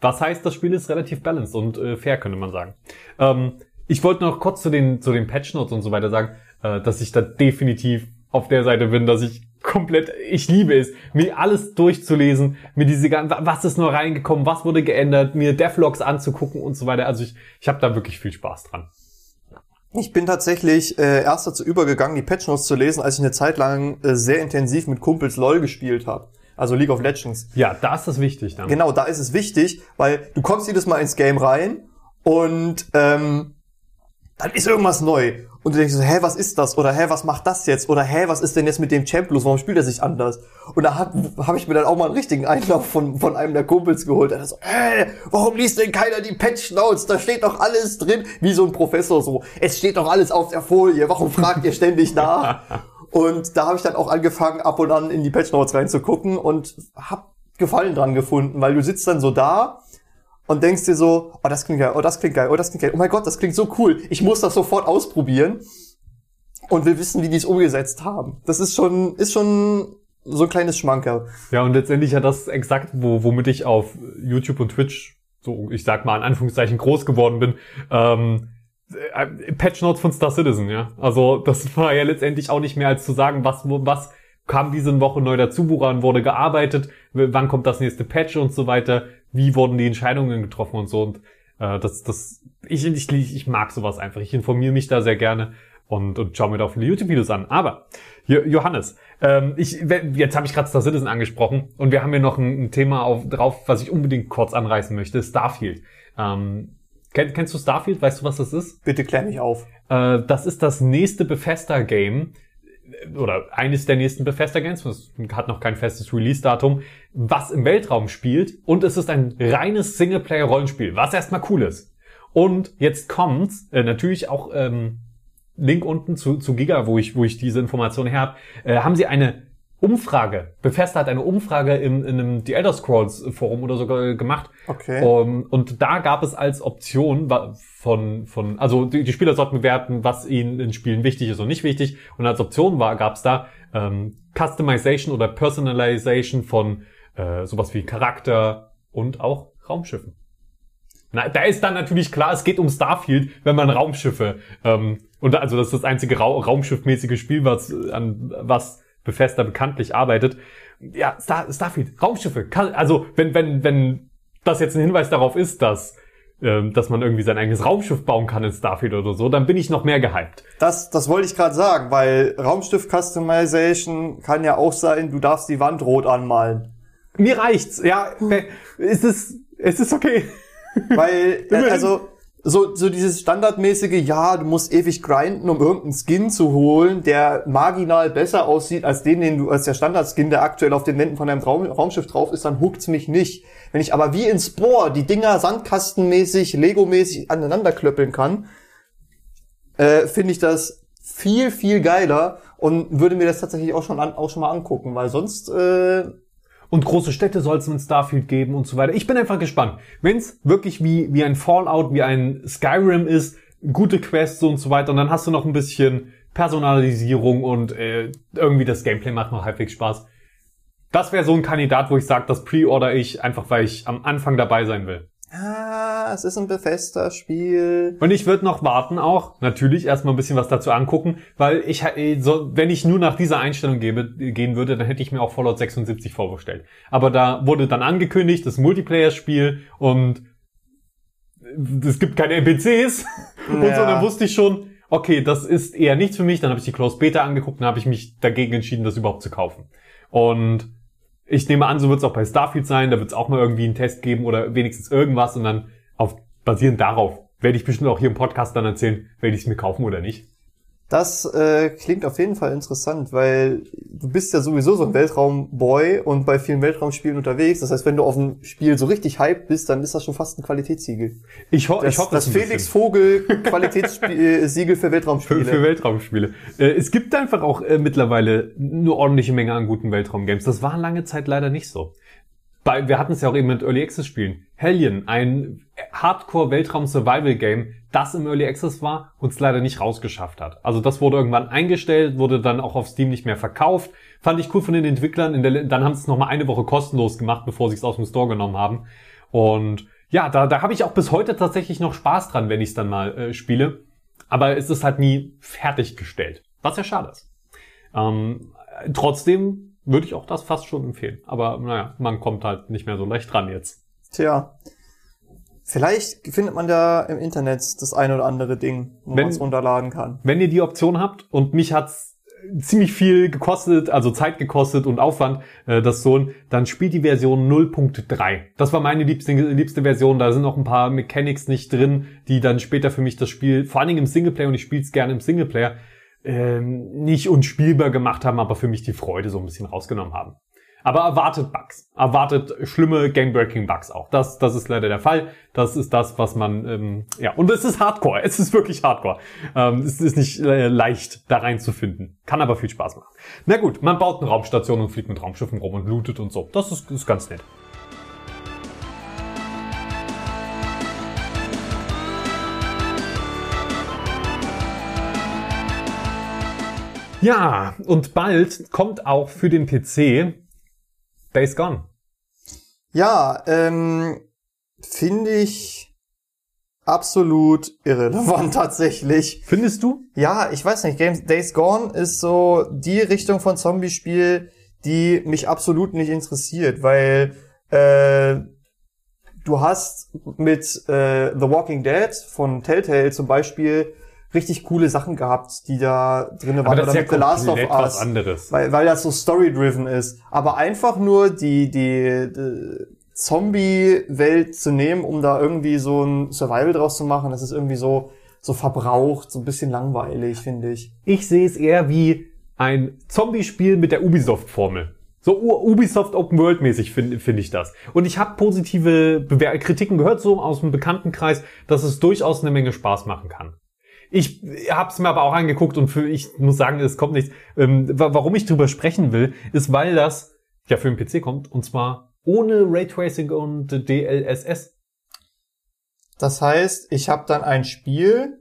Was heißt, das Spiel ist relativ balanced und äh, fair, könnte man sagen. Ähm, ich wollte noch kurz zu den, zu den Patch Notes und so weiter sagen, äh, dass ich da definitiv auf der Seite bin, dass ich komplett, ich liebe es, mir alles durchzulesen, mir diese ganzen, was ist nur reingekommen, was wurde geändert, mir Devlogs anzugucken und so weiter. Also ich, ich habe da wirklich viel Spaß dran. ich bin tatsächlich äh, erst dazu übergegangen, die Patch Notes zu lesen, als ich eine Zeit lang äh, sehr intensiv mit Kumpels LOL gespielt habe. Also League of Legends. Ja, da ist das wichtig dann. Genau, da ist es wichtig, weil du kommst jedes Mal ins Game rein und ähm, dann ist irgendwas neu. Und du denkst so, hä, was ist das? Oder hä, was macht das jetzt? Oder hä, was ist denn jetzt mit dem Champ los? Warum spielt er sich anders? Und da habe hab ich mir dann auch mal einen richtigen Einlauf von, von einem der Kumpels geholt. Der so, hä, warum liest denn keiner die Patch Notes? Da steht doch alles drin. Wie so ein Professor so. Es steht doch alles auf der Folie. Warum fragt ihr ständig nach? Und da habe ich dann auch angefangen, ab und an in die Patch Notes reinzugucken und hab Gefallen dran gefunden, weil du sitzt dann so da und denkst dir so, oh, das klingt geil, oh, das klingt geil, oh, das klingt geil, oh mein Gott, das klingt so cool. Ich muss das sofort ausprobieren und will wissen, wie die es umgesetzt haben. Das ist schon, ist schon so ein kleines Schmankerl. Ja, und letztendlich ja das exakt, wo, womit ich auf YouTube und Twitch, so ich sag mal in Anführungszeichen, groß geworden bin. Ähm, äh, Patch Notes von Star Citizen, ja. Also das war ja letztendlich auch nicht mehr als zu sagen, was, was kam diese Woche neu dazu, woran wurde gearbeitet, wann kommt das nächste Patch und so weiter, wie wurden die Entscheidungen getroffen und so. Und äh, das, das, ich, ich, ich mag sowas einfach. Ich informiere mich da sehr gerne und, und schaue mir da auch viele YouTube-Videos an. Aber, Jo- Johannes, ähm, ich, jetzt habe ich gerade Star Citizen angesprochen und wir haben hier noch ein, ein Thema auf, drauf, was ich unbedingt kurz anreißen möchte, Starfield. Ähm, kenn, kennst du Starfield? Weißt du, was das ist? Bitte klär mich auf. Äh, das ist das nächste Bethesda-Game äh, oder eines der nächsten Bethesda-Games, es hat noch kein festes Release-Datum, was im Weltraum spielt und es ist ein reines Singleplayer-Rollenspiel, was erstmal cool ist. Und jetzt kommt's, äh, natürlich auch ähm, Link unten zu, zu Giga, wo ich, wo ich diese Information her habe, äh, haben sie eine Umfrage. Bethesda hat eine Umfrage im, in einem The Elder Scrolls Forum oder sogar gemacht. Okay. Um, und da gab es als Option von, von also die, die Spieler sollten bewerten, was ihnen in Spielen wichtig ist und nicht wichtig. Und als Option war, gab es da ähm, Customization oder Personalization von äh, sowas wie Charakter und auch Raumschiffen. Na, da ist dann natürlich klar, es geht um Starfield, wenn man Raumschiffe ähm, und also das ist das einzige Ra Raumschiffmäßige Spiel, was äh, an was Bethesda bekanntlich arbeitet. Ja, Star Starfield, Raumschiffe. Kann, also wenn wenn wenn das jetzt ein Hinweis darauf ist, dass ähm, dass man irgendwie sein eigenes Raumschiff bauen kann in Starfield oder so, dann bin ich noch mehr gehypt. Das, das wollte ich gerade sagen, weil Raumstift Customization kann ja auch sein, du darfst die Wand rot anmalen. Mir reicht's. Ja, ist es es ist okay. Weil, äh, also, so, so dieses standardmäßige, ja, du musst ewig grinden, um irgendeinen Skin zu holen, der marginal besser aussieht als den, den du, als der Standardskin, der aktuell auf den Wänden von deinem Raum, Raumschiff drauf ist, dann huckt's mich nicht. Wenn ich aber wie in Spore die Dinger sandkastenmäßig, Lego-mäßig aneinander klöppeln kann, äh, finde ich das viel, viel geiler und würde mir das tatsächlich auch schon, an, auch schon mal angucken, weil sonst, äh, Und große Städte soll es in Starfield geben und so weiter. Ich bin einfach gespannt. Wenn es wirklich wie, wie ein Fallout, wie ein Skyrim ist, gute Quests und so weiter, und dann hast du noch ein bisschen Personalisierung und äh, irgendwie das Gameplay macht noch halbwegs Spaß. Das wäre so ein Kandidat, wo ich sage, das pre-order ich, einfach weil ich am Anfang dabei sein will. Ah, es ist ein Bethesda-Spiel. Und ich würde noch warten auch, natürlich erstmal ein bisschen was dazu angucken, weil ich, äh, so, wenn ich nur nach dieser Einstellung gebe, gehen würde, dann hätte ich mir auch Fallout 76 vorgestellt. Aber da wurde dann angekündigt, das Multiplayer-Spiel und es gibt keine NPCs und so, Ja. dann wusste ich schon, okay, das ist eher nichts für mich, dann habe ich die Closed Beta angeguckt und habe ich mich dagegen entschieden, das überhaupt zu kaufen. Und ich nehme an, so wird es auch bei Starfield sein, da wird es auch mal irgendwie einen Test geben oder wenigstens irgendwas und dann auf basierend darauf werde ich bestimmt auch hier im Podcast dann erzählen, werde ich es mir kaufen oder nicht. Das äh, klingt auf jeden Fall interessant, weil du bist ja sowieso so ein Weltraumboy und bei vielen Weltraumspielen unterwegs. Das heißt, wenn du auf ein Spiel so richtig hyped bist, dann ist das schon fast ein Qualitätssiegel. Ich, ho Das, ich hoffe, das ein Felix bisschen. Vogel Qualitätssiegel für für, Weltraumspiele. für Weltraumspiele. Äh, es gibt einfach auch äh, mittlerweile eine ordentliche Menge an guten Weltraumgames. Das war lange Zeit leider nicht so. Bei, wir hatten es ja auch eben mit Early Access Spielen. Hellion, ein Hardcore Weltraum Survival Game, das im Early Access war und es leider nicht rausgeschafft hat. Also das wurde irgendwann eingestellt, wurde dann auch auf Steam nicht mehr verkauft. Fand ich cool von den Entwicklern. Der, dann haben sie es nochmal eine Woche kostenlos gemacht, bevor sie es aus dem Store genommen haben. Und ja, da, da habe ich auch bis heute tatsächlich noch Spaß dran, wenn ich es dann mal äh, spiele. Aber es ist halt nie fertiggestellt. Was ja schade ist. Ähm, äh, trotzdem würde ich auch das fast schon empfehlen. Aber naja, man kommt halt nicht mehr so leicht dran jetzt. Tja. Vielleicht findet man da im Internet das ein oder andere Ding, wo Wenn- man es runterladen kann. Wenn ihr die Option habt und mich hat's ziemlich viel gekostet, also Zeit gekostet und Aufwand, äh, das so, dann spielt die Version 0.3. Das war meine liebste, liebste Version. Da sind noch ein paar Mechanics nicht drin, die dann später für mich das Spiel, vor allen Dingen im Singleplayer, und ich spiele es gerne im Singleplayer, ähm, nicht unspielbar gemacht haben, aber für mich die Freude so ein bisschen rausgenommen haben. Aber erwartet Bugs. Erwartet schlimme Game-Breaking-Bugs auch. Das, das ist leider der Fall. Das ist das, was man, ähm, ja, und es ist Hardcore. Es ist wirklich Hardcore. Ähm, es ist nicht äh, leicht, da reinzufinden. Kann aber viel Spaß machen. Na gut, man baut eine Raumstation und fliegt mit Raumschiffen rum und lootet und so. Das ist, ist ganz nett. Ja, und bald kommt auch für den PC Days Gone. Ja, ähm, finde ich absolut irrelevant tatsächlich. Findest du? Ja, ich weiß nicht, Games Days Gone ist so die Richtung von Zombie-Spiel, die mich absolut nicht interessiert, weil äh, du hast mit äh, The Walking Dead von Telltale zum Beispiel richtig coole Sachen gehabt, die da drinnen waren. Aber das ist ja mit The Last of Us. anderes. Weil, weil das so story-driven ist. Aber einfach nur die, die, die Zombie-Welt zu nehmen, um da irgendwie so ein Survival draus zu machen, das ist irgendwie so, so verbraucht, so ein bisschen langweilig, finde ich. Ich sehe es eher wie ein Zombie-Spiel mit der Ubisoft-Formel. So Ubisoft Open World mäßig finde find ich das. Und ich habe positive Bewer Kritiken gehört, so aus dem Bekanntenkreis, dass es durchaus eine Menge Spaß machen kann. Ich habe es mir aber auch angeguckt und für, ich muss sagen, es kommt nichts. Ähm, wa- warum ich drüber sprechen will, ist, weil das ja für den PC kommt und zwar ohne Raytracing und DLSS. Das heißt, ich habe dann ein Spiel,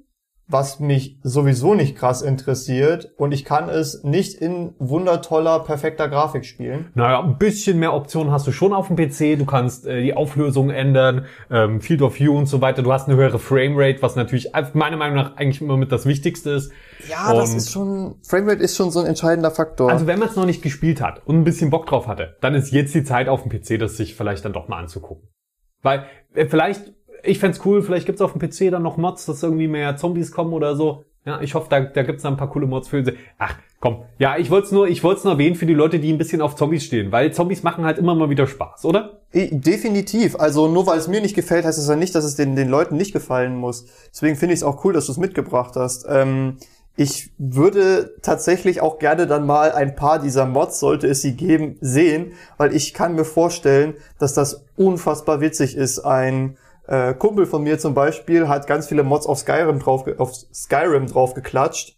was mich sowieso nicht krass interessiert und ich kann es nicht in wundertoller, perfekter Grafik spielen. Naja, ein bisschen mehr Optionen hast du schon auf dem PC. Du kannst äh, die Auflösung ändern, ähm, Field of View und so weiter. Du hast eine höhere Framerate, was natürlich meiner Meinung nach eigentlich immer mit das Wichtigste ist. Ja, das Und- ist schon, Framerate ist schon so ein entscheidender Faktor. Also wenn man es noch nicht gespielt hat und ein bisschen Bock drauf hatte, dann ist jetzt die Zeit auf dem PC, das sich vielleicht dann doch mal anzugucken. Weil äh, vielleicht, ich fänd's cool, vielleicht gibt's auf dem PC dann noch Mods, dass irgendwie mehr Zombies kommen oder so. Ja, ich hoffe, da, da gibt's dann ein paar coole Mods für sie. Ach, komm. Ja, ich wollte es nur, ich wollte nur erwähnen für die Leute, die ein bisschen auf Zombies stehen, weil Zombies machen halt immer mal wieder Spaß, oder? Definitiv. Also nur weil es mir nicht gefällt, heißt es ja nicht, dass es den, den Leuten nicht gefallen muss. Deswegen finde ich es auch cool, dass du es mitgebracht hast. Ähm, ich würde tatsächlich auch gerne dann mal ein paar dieser Mods, sollte es sie geben, sehen, weil ich kann mir vorstellen, dass das unfassbar witzig ist. Ein äh, Kumpel von mir zum Beispiel hat ganz viele Mods auf Skyrim drauf, auf Skyrim drauf geklatscht.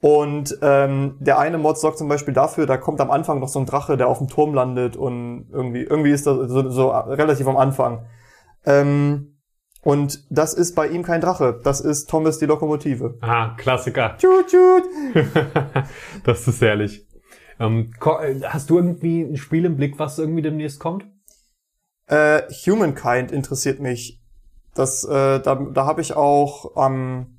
Und ähm, der eine Mod sorgt zum Beispiel dafür, da kommt am Anfang noch so ein Drache, der auf dem Turm landet und irgendwie, irgendwie ist das so, so relativ am Anfang. Ähm, und das ist bei ihm kein Drache, das ist Thomas die Lokomotive. Ah, Klassiker. Tschut, tschut. das ist herrlich. Ähm, äh, hast du irgendwie ein Spiel im Blick, was irgendwie demnächst kommt? Äh, Humankind interessiert mich. Das, äh, da, da habe ich auch am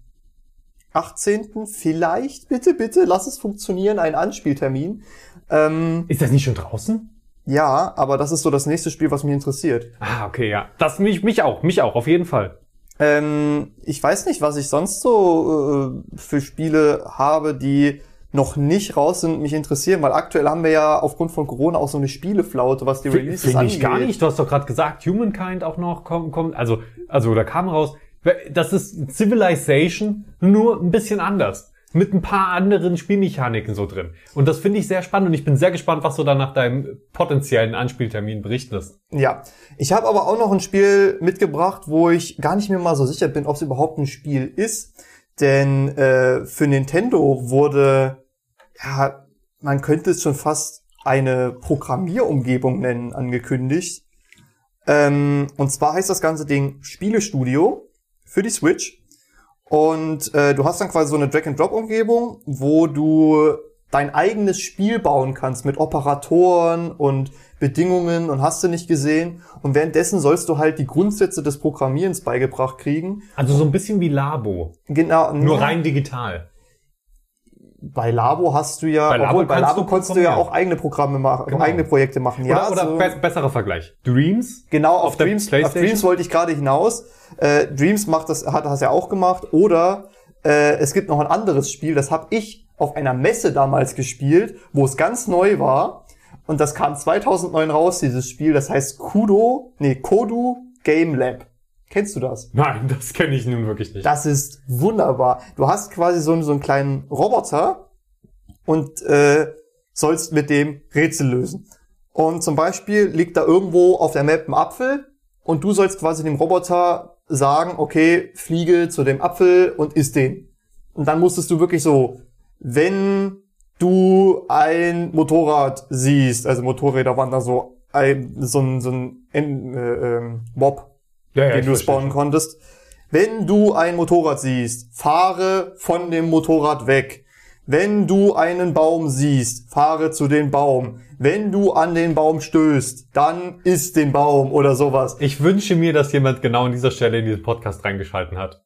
18. vielleicht, bitte, bitte, lass es funktionieren, einen Anspieltermin. Ähm, Ist das nicht schon draußen? ja, aber das ist so das nächste Spiel, was mich interessiert. Ah, okay, ja. Das mich, mich auch, mich auch, auf jeden Fall. Ähm, ich weiß nicht, was ich sonst so äh, für Spiele habe, die noch nicht raus sind und mich interessieren, weil aktuell haben wir ja aufgrund von Corona auch so eine Spieleflaute, was die Releases Finde angeht. ich gar nicht. Du hast doch gerade gesagt, Humankind auch noch kommt, kommt. Also, also da kam raus. Das ist Civilization, nur ein bisschen anders. Mit ein paar anderen Spielmechaniken so drin. Und das finde ich sehr spannend und ich bin sehr gespannt, was du da nach deinem potenziellen Anspieltermin berichtest. Ja, ich habe aber auch noch ein Spiel mitgebracht, wo ich gar nicht mehr mal so sicher bin, ob es überhaupt ein Spiel ist. Denn äh, für Nintendo wurde, ja, man könnte es schon fast eine Programmierumgebung nennen, angekündigt. Ähm, und zwar heißt das ganze Ding Spielestudio für die Switch. Und äh, du hast dann quasi so eine Drag-and-Drop-Umgebung, wo du dein eigenes Spiel bauen kannst mit Operatoren und Bedingungen und hast du nicht gesehen. Und währenddessen sollst du halt die Grundsätze des Programmierens beigebracht kriegen. Also so ein bisschen wie Labo. Genau. Nur rein digital. Bei Labo hast du ja, Bei Labo obwohl, bei Labo du konntest du ja auch eigene Programme machen, Genau. eigene Projekte machen. Ja, oder oder so- be besserer Vergleich. Dreams? Genau, auf, Auf Dreams, auf? Dreams wollte ich gerade hinaus. Äh, Dreams macht das, hat das ja auch gemacht. Oder äh, es gibt noch ein anderes Spiel, das habe ich auf einer Messe damals gespielt, wo es ganz neu war. Und das kam 2009 raus, dieses Spiel. Das heißt Kudo, nee, Kodu Game Lab. Kennst du das? Nein, das kenne ich nun wirklich nicht. Das ist wunderbar. Du hast quasi so, einen- so einen kleinen Roboter und äh, sollst mit dem Rätsel lösen. Und zum Beispiel liegt da irgendwo auf der Map ein Apfel und du sollst quasi dem Roboter sagen, okay, fliege zu dem Apfel und isst den. Und dann musstest du wirklich so, wenn du ein Motorrad siehst, also Motorräder waren da so ein, so ein, so ein äh, ähm, Mob, ja, ja, den du spawnen konntest. Wenn du ein Motorrad siehst, fahre von dem Motorrad weg. Wenn du einen Baum siehst, fahre zu dem Baum. Wenn du an den Baum stößt, dann isst den Baum oder sowas. Ich wünsche mir, dass jemand genau an dieser Stelle in diesen Podcast reingeschalten hat.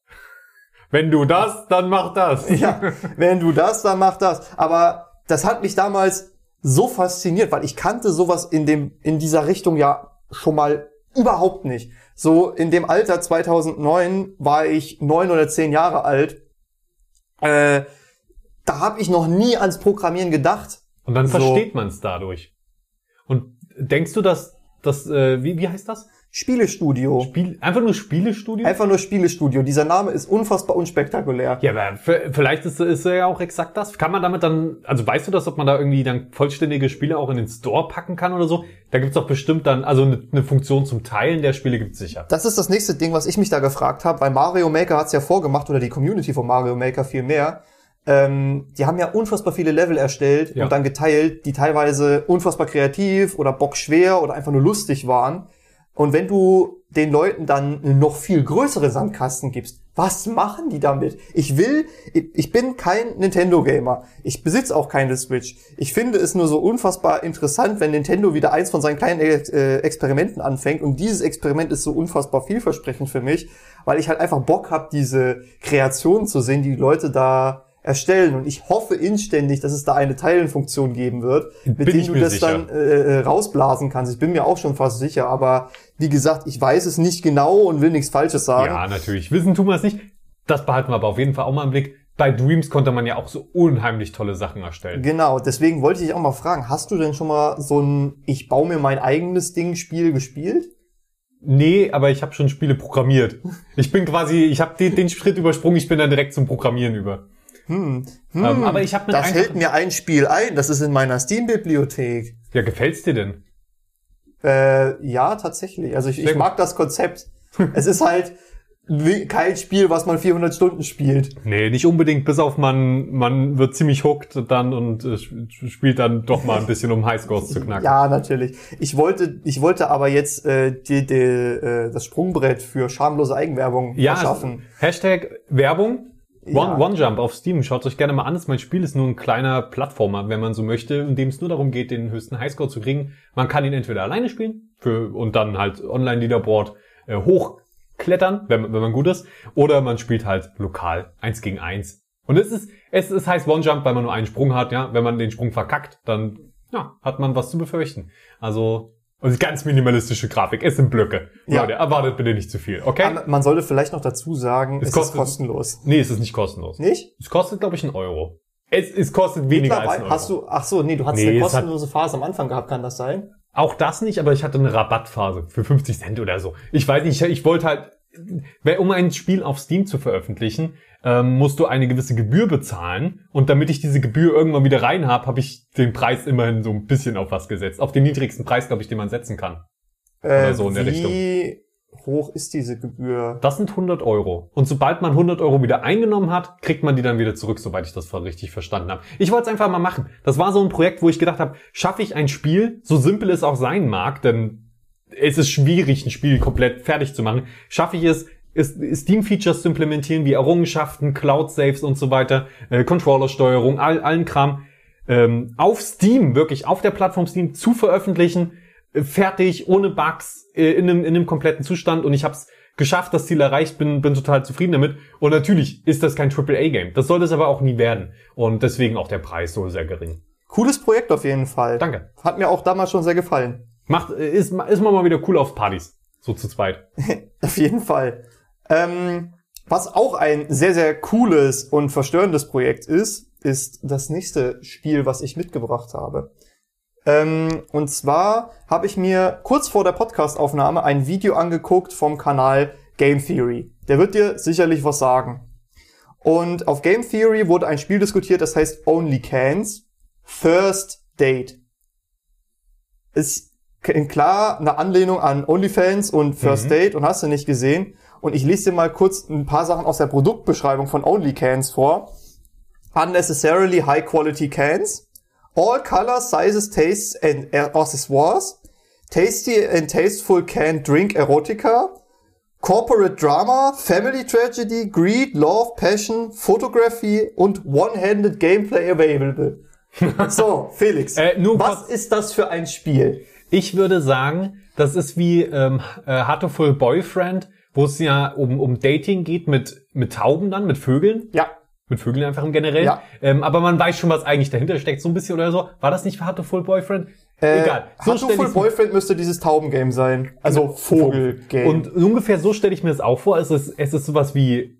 Wenn du das, dann mach das. Ja, wenn du das, dann mach das. Aber das hat mich damals so fasziniert, weil ich kannte sowas in dem, in dieser Richtung ja schon mal überhaupt nicht. So in dem Alter 2009 war ich neun oder zehn Jahre alt. Äh, da habe ich noch nie ans Programmieren gedacht. Und dann So. versteht man es dadurch. Und denkst du, dass das, äh, wie, wie heißt das? Spielestudio. Spiel, einfach nur Spielestudio? Einfach nur Spielestudio. Dieser Name ist unfassbar unspektakulär. Ja, aber vielleicht ist, ist er ja auch exakt das. Kann man damit dann, also weißt du das, ob man da irgendwie dann vollständige Spiele auch in den Store packen kann oder so? Da gibt's doch bestimmt dann, also eine, eine Funktion zum Teilen der Spiele gibt's sicher. Das ist das nächste Ding, was ich mich da gefragt habe, weil Mario Maker hat's ja vorgemacht oder die Community von Mario Maker viel mehr. Ähm, die haben ja unfassbar viele Level erstellt Ja. und dann geteilt, die teilweise unfassbar kreativ oder bockschwer oder einfach nur lustig waren. Und wenn du den Leuten dann noch viel größere Sandkasten gibst, was machen die damit? Ich will, ich ich bin kein Nintendo-Gamer. Ich besitze auch keine Switch. Ich finde es nur so unfassbar interessant, wenn Nintendo wieder eins von seinen kleinen äh, Experimenten anfängt. Und dieses Experiment ist so unfassbar vielversprechend für mich, weil ich halt einfach Bock habe, diese Kreationen zu sehen, die die Leute da erstellen. Und ich hoffe inständig, dass es da eine Teilenfunktion geben wird, mit Bin der du das sicher. dann äh, äh, rausblasen kannst. Ich bin mir auch schon fast sicher, aber wie gesagt, ich weiß es nicht genau und will nichts Falsches sagen. Ja, natürlich. Wissen tun wir es nicht. Das behalten wir aber auf jeden Fall auch mal im Blick. Bei Dreams konnte man ja auch so unheimlich tolle Sachen erstellen. Genau, deswegen wollte ich auch mal fragen, hast du denn schon mal so ein Ich baue mir mein eigenes Ding Spiel gespielt? Nee, aber ich habe schon Spiele programmiert. Ich bin quasi, ich habe den, den Schritt übersprungen, ich bin dann direkt zum Programmieren über. Hm, hm, Ähm, aber ich habe mit das einfach- hält mir ein Spiel ein, das ist in meiner Steam-Bibliothek. Ja, gefällt's dir denn? Äh, ja, tatsächlich. Also ich, ich mag das Konzept. es ist halt wie- kein Spiel, was man 400 Stunden spielt. Nee, nicht unbedingt, bis auf man, man wird ziemlich hooked dann und äh, sp- spielt dann doch mal ein bisschen, um Highscores zu knacken. Ja, natürlich. Ich wollte, ich wollte aber jetzt äh, die, die, äh, das Sprungbrett für schamlose Eigenwerbung Ja, verschaffen. Hashtag Werbung. One, Ja. One Jump auf Steam. Schaut euch gerne mal an. Mein Spiel ist nur ein kleiner Plattformer, wenn man so möchte, in dem es nur darum geht, den höchsten Highscore zu kriegen. Man kann ihn entweder alleine spielen für, und dann halt Online-Leaderboard äh, hochklettern, wenn, man- wenn man gut ist, oder man spielt halt lokal eins gegen eins. Und es ist, es, es heißt One Jump, weil man nur einen Sprung hat, ja. Wenn man den Sprung verkackt, dann ja, hat man was zu befürchten. Also und ganz minimalistische Grafik. Es sind Blöcke. Ja. Leute, erwartet bitte nicht zu viel, okay? Aber man sollte vielleicht noch dazu sagen, Es es, kostet- ist kostenlos. Nee, es ist nicht kostenlos. Nicht? Es kostet, glaube ich, einen Euro. Es, es kostet weniger als einen Euro. hast du, ach so, nee, du hast Nee, eine es hat- kostenlose Phase am Anfang gehabt, kann das sein? Auch das nicht, aber ich hatte eine Rabattphase für 50 Cent oder so. Ich weiß nicht, ich, ich wollte halt, um ein Spiel auf Steam zu veröffentlichen, ähm, musst du eine gewisse Gebühr bezahlen. Und damit ich diese Gebühr irgendwann wieder rein habe, habe ich den Preis immerhin so ein bisschen auf was gesetzt. Auf den niedrigsten Preis, glaube ich, den man setzen kann. Äh, so in der wie hoch ist diese Gebühr? Das sind 100 Euro. Und sobald man 100 Euro wieder eingenommen hat, kriegt man die dann wieder zurück, soweit ich das voll richtig verstanden habe. Ich wollte es einfach mal machen. Das war so ein Projekt, wo ich gedacht habe, schaffe ich ein Spiel, so simpel es auch sein mag, denn es ist schwierig, ein Spiel komplett fertig zu machen. Schaffe ich es, Steam-Features zu implementieren, wie Errungenschaften, Cloud-Saves und so weiter, äh, Controller-Steuerung, all, allen Kram, ähm, auf Steam, wirklich auf der Plattform Steam zu veröffentlichen, äh, fertig, ohne Bugs, äh, in, einem, in einem kompletten Zustand und ich habe es geschafft, das Ziel erreicht, bin, bin total zufrieden damit. Und natürlich ist das kein AAA-Game. Das sollte es aber auch nie werden. Und deswegen auch der Preis so sehr gering. Cooles Projekt auf jeden Fall. Danke. Hat mir auch damals schon sehr gefallen. Macht, äh, ist, ist man mal wieder cool auf Partys. So zu zweit. Auf jeden Fall. Ähm, was auch ein sehr, sehr cooles und verstörendes Projekt ist, ist das nächste Spiel, was ich mitgebracht habe. Ähm, und zwar habe ich mir kurz vor der Podcastaufnahme ein Video angeguckt vom Kanal Game Theory. Der wird dir sicherlich was sagen. Und auf Game Theory wurde ein Spiel diskutiert, das heißt Only Cans. First Date. Ist klar eine Anlehnung an OnlyFans und First Mhm. Date und hast du nicht gesehen. Und ich lese dir mal kurz ein paar Sachen aus der Produktbeschreibung von OnlyCans vor. Unnecessarily high quality cans. All colors, sizes, tastes and accessoires. Tasty and tasteful canned drink erotica. Corporate Drama, Family Tragedy, Greed, Love, Passion, Photography und One-Handed Gameplay available. So, Felix, Äh, was ist das für ein Spiel? Ich würde sagen, das ist wie ähm, äh, Heartful Boyfriend, wo es ja um, um Dating geht mit, mit Tauben dann, mit Vögeln. Ja, Mit Vögeln einfach im Generell. Ja. Ähm, aber man weiß schon, was eigentlich dahinter steckt, so ein bisschen oder so. War das nicht für Heartful Boyfriend? äh, Egal. So stell Full Boyfriend müsste dieses Taubengame sein. Also Vogelgame. Und ungefähr so stelle ich mir das auch vor. Es ist, es ist sowas wie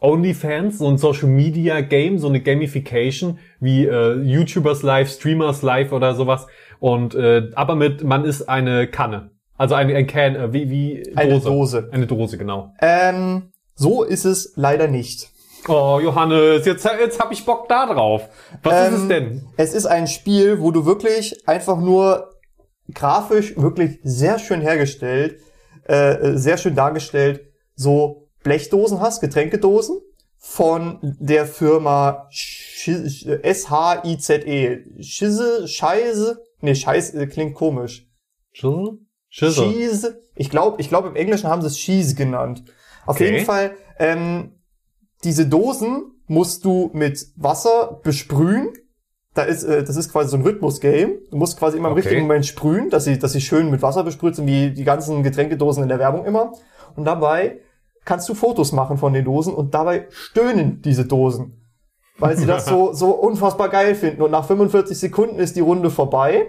OnlyFans, so ein Social Media Game, so eine Gamification, wie äh, YouTubers Live, Streamers Live oder sowas. Und äh, aber mit, man ist eine Kanne Also ein, ein Can, äh, wie, wie Dose. Eine Dose. Eine Dose, genau. Ähm, so ist es leider nicht. Oh, Johannes, jetzt, jetzt hab ich Bock da drauf. Was ist es Ähm, denn? Es ist ein Spiel, wo du wirklich einfach nur grafisch wirklich sehr schön hergestellt, äh, sehr schön dargestellt, so Blechdosen hast, Getränkedosen von der Firma S-H-I-Z-E. Schisse, Scheiße, nee, Scheiße klingt komisch. Schissel? Schissel. Cheese. Ich glaube, ich glaube im Englischen haben sie es Cheese genannt. Auf Okay. jeden Fall, ähm, diese Dosen musst du mit Wasser besprühen. Da ist, äh, das ist quasi so ein Rhythmus-Game. Du musst quasi immer im Okay. richtigen Moment sprühen, dass sie, dass sie schön mit Wasser besprüht sind, wie die ganzen Getränkedosen in der Werbung immer. Und dabei kannst du Fotos machen von den Dosen und dabei stöhnen diese Dosen. Weil sie das so, so unfassbar geil finden. Und nach 45 Sekunden ist die Runde vorbei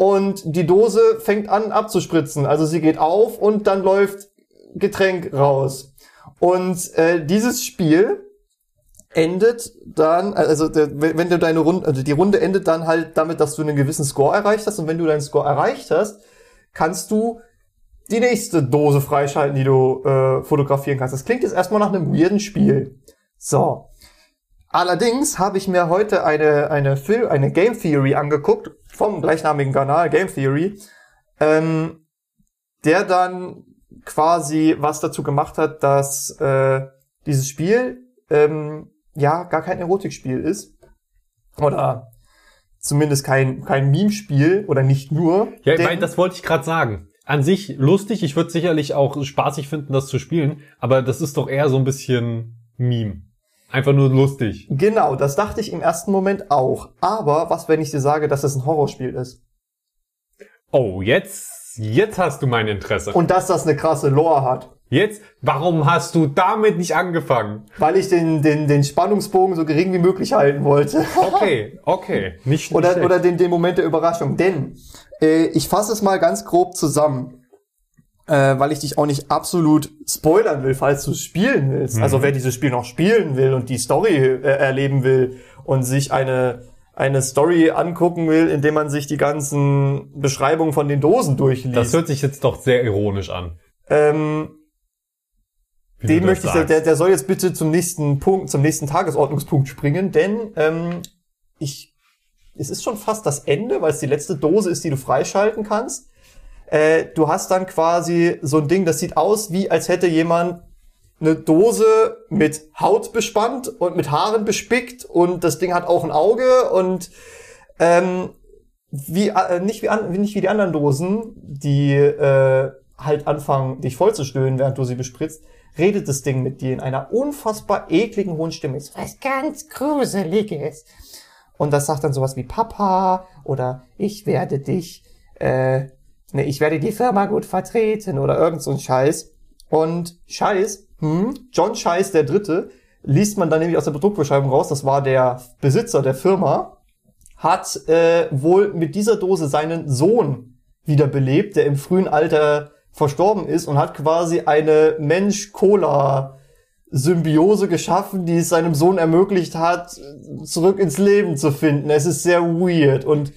und die Dose fängt an abzuspritzen. Also sie geht auf und dann läuft Getränk raus. Und äh, dieses Spiel endet dann, also wenn du deine Runde, also die Runde endet dann halt damit, dass du einen gewissen Score erreicht hast. Und wenn du deinen Score erreicht hast, kannst du die nächste Dose freischalten, die du äh, fotografieren kannst. Das klingt jetzt erstmal nach einem weirden Spiel. So. Allerdings habe ich mir heute eine, eine, eine Game Theory angeguckt vom gleichnamigen Kanal Game Theory, ähm, der dann quasi was dazu gemacht hat, dass äh, dieses Spiel ähm, ja gar kein Erotikspiel ist. Oder zumindest kein, kein Meme-Spiel oder nicht nur. Ja, weil das wollte ich gerade sagen. An sich lustig, ich würde sicherlich auch spaßig finden, das zu spielen, aber das ist doch eher so ein bisschen Meme. Einfach nur lustig. Genau, das dachte ich im ersten Moment auch. Aber was, wenn ich dir sage, dass es ein Horrorspiel ist? Oh, jetzt, jetzt hast du mein Interesse. Und dass das eine krasse Lore hat. Jetzt, warum hast du damit nicht angefangen? Weil ich den, den, den Spannungsbogen so gering wie möglich halten wollte. Okay, okay, nicht, nicht oder schlecht. oder den, den Moment der Überraschung. Denn äh, ich fasse es mal ganz grob zusammen, äh, weil ich dich auch nicht absolut spoilern will, falls du es spielen willst. Mhm. Also wer dieses Spiel noch spielen will und die Story äh, erleben will und sich eine eine Story angucken will, indem man sich die ganzen Beschreibungen von den Dosen durchliest. das hört sich jetzt doch sehr ironisch an. ähm, wie den möchte ich, der, der soll jetzt bitte zum nächsten Punkt, zum nächsten Tagesordnungspunkt springen, denn ähm, ich, es ist schon fast das Ende, weil es die letzte Dose ist, die du freischalten kannst. Äh, du hast dann quasi so ein Ding, das sieht aus, wie als hätte jemand eine Dose mit Haut bespannt und mit Haaren bespickt und das Ding hat auch ein Auge und ähm, wie äh, nicht wie an, nicht wie die anderen Dosen, die äh, halt anfangen, dich vollzustöhnen, während du sie bespritzt, redet das Ding mit dir in einer unfassbar ekligen hohen Stimme. Ist was ganz Gruseliges. Und das sagt dann sowas wie Papa oder ich werde dich, äh, ne, ich werde die Firma gut vertreten oder irgend so ein Scheiß. Und Scheiß, hm, John Scheiß der Dritte, liest man dann nämlich aus der Produktbeschreibung raus, das war der Besitzer der Firma, hat äh, wohl mit dieser Dose seinen Sohn wiederbelebt, der im frühen Alter verstorben ist und hat quasi eine Mensch-Cola-Symbiose geschaffen, die es seinem Sohn ermöglicht hat, zurück ins Leben zu finden. Es ist sehr weird und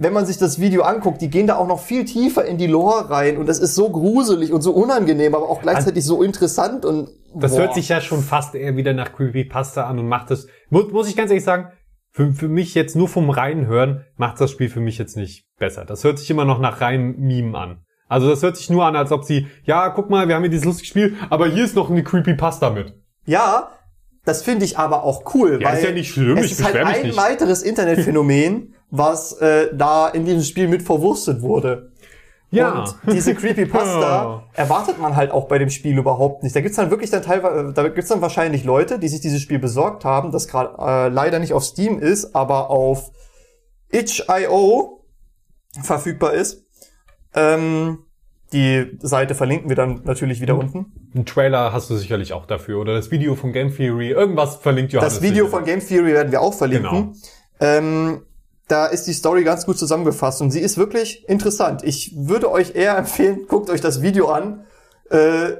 wenn man sich das Video anguckt, die gehen da auch noch viel tiefer in die Lore rein und das ist so gruselig und so unangenehm, aber auch gleichzeitig so interessant und Das boah. hört sich ja schon fast eher wieder nach Creepypasta an und macht das, muss, muss ich ganz ehrlich sagen, für, für mich jetzt nur vom Reinhören macht das Spiel für mich jetzt nicht besser. Das hört sich immer noch nach reinem Meme an. Also das hört sich nur an, als ob sie, ja, guck mal, wir haben hier dieses lustige Spiel, aber hier ist noch eine Creepypasta mit. Ja, das finde ich aber auch cool, Ja, weil ist ja nicht schlimm, es ich ist halt ein nicht. weiteres Internetphänomen, was äh, da in diesem Spiel mit verwurstet wurde. Ja. Und diese Creepypasta erwartet man halt auch bei dem Spiel überhaupt nicht. Da gibt's dann wirklich dann teilweise, da gibt's dann wahrscheinlich Leute, die sich dieses Spiel besorgt haben, das gerade äh, leider nicht auf Steam ist, aber auf itch.io verfügbar ist. Ähm, die Seite verlinken wir dann natürlich wieder unten. Ein Trailer hast du sicherlich auch dafür oder das Video von Game Theory, irgendwas verlinkt Johannes. Das Video sicher. von Game Theory werden wir auch verlinken. Genau. Ähm, da ist die Story ganz gut zusammengefasst und sie ist wirklich interessant. Ich würde euch eher empfehlen, guckt euch das Video an, äh,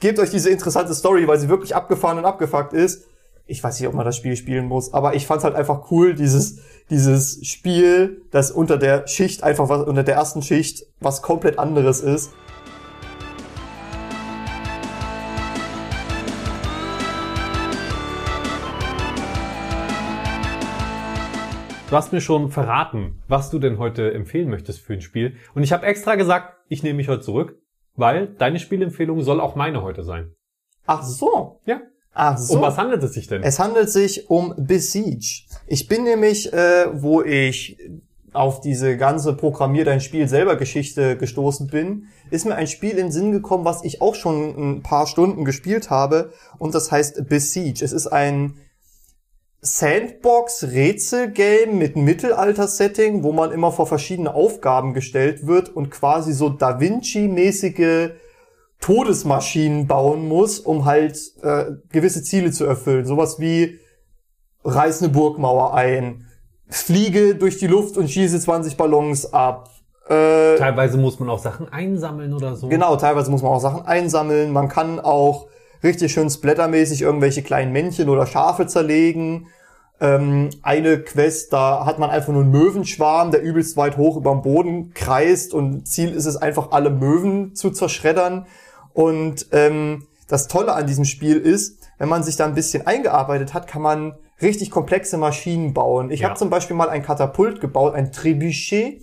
gebt euch diese interessante Story, weil sie wirklich abgefahren und abgefuckt ist. ich weiß nicht, ob man das Spiel spielen muss, aber ich fand es halt einfach cool, dieses, dieses Spiel, das unter der Schicht einfach was, unter der ersten Schicht was komplett anderes ist. Du hast mir schon verraten, was du denn heute empfehlen möchtest für ein Spiel. Und ich habe extra gesagt, ich nehme mich heute zurück, weil deine Spielempfehlung soll auch meine heute sein. Ach so. Ja. Ach so. Um was handelt es sich denn? Es handelt sich um Besiege. Ich bin nämlich, äh, wo ich auf diese ganze Programmier dein Spiel selber Geschichte gestoßen bin, ist mir ein Spiel in den Sinn gekommen, was ich auch schon ein paar Stunden gespielt habe und das heißt Besiege. Es ist ein Sandbox-Rätsel-Game mit Mittelalter-Setting, wo man immer vor verschiedene Aufgaben gestellt wird und quasi so Da Vinci-mäßige Todesmaschinen bauen muss, um halt äh, gewisse Ziele zu erfüllen. Sowas wie reiß eine Burgmauer ein, fliege durch die Luft und schieße 20 Ballons ab. Äh, Teilweise muss man auch Sachen einsammeln oder so. Genau, teilweise muss man auch Sachen einsammeln. Man kann auch richtig schön splattermäßig irgendwelche kleinen Männchen oder Schafe zerlegen. Ähm, eine Quest, da hat man einfach nur einen Möwenschwarm, der übelst weit hoch über dem Boden kreist und Ziel ist es einfach, alle Möwen zu zerschreddern. Und ähm, das Tolle an diesem Spiel ist, wenn man sich da ein bisschen eingearbeitet hat, kann man richtig komplexe Maschinen bauen. Ich Ja. habe zum Beispiel mal ein Katapult gebaut, ein Trebuchet,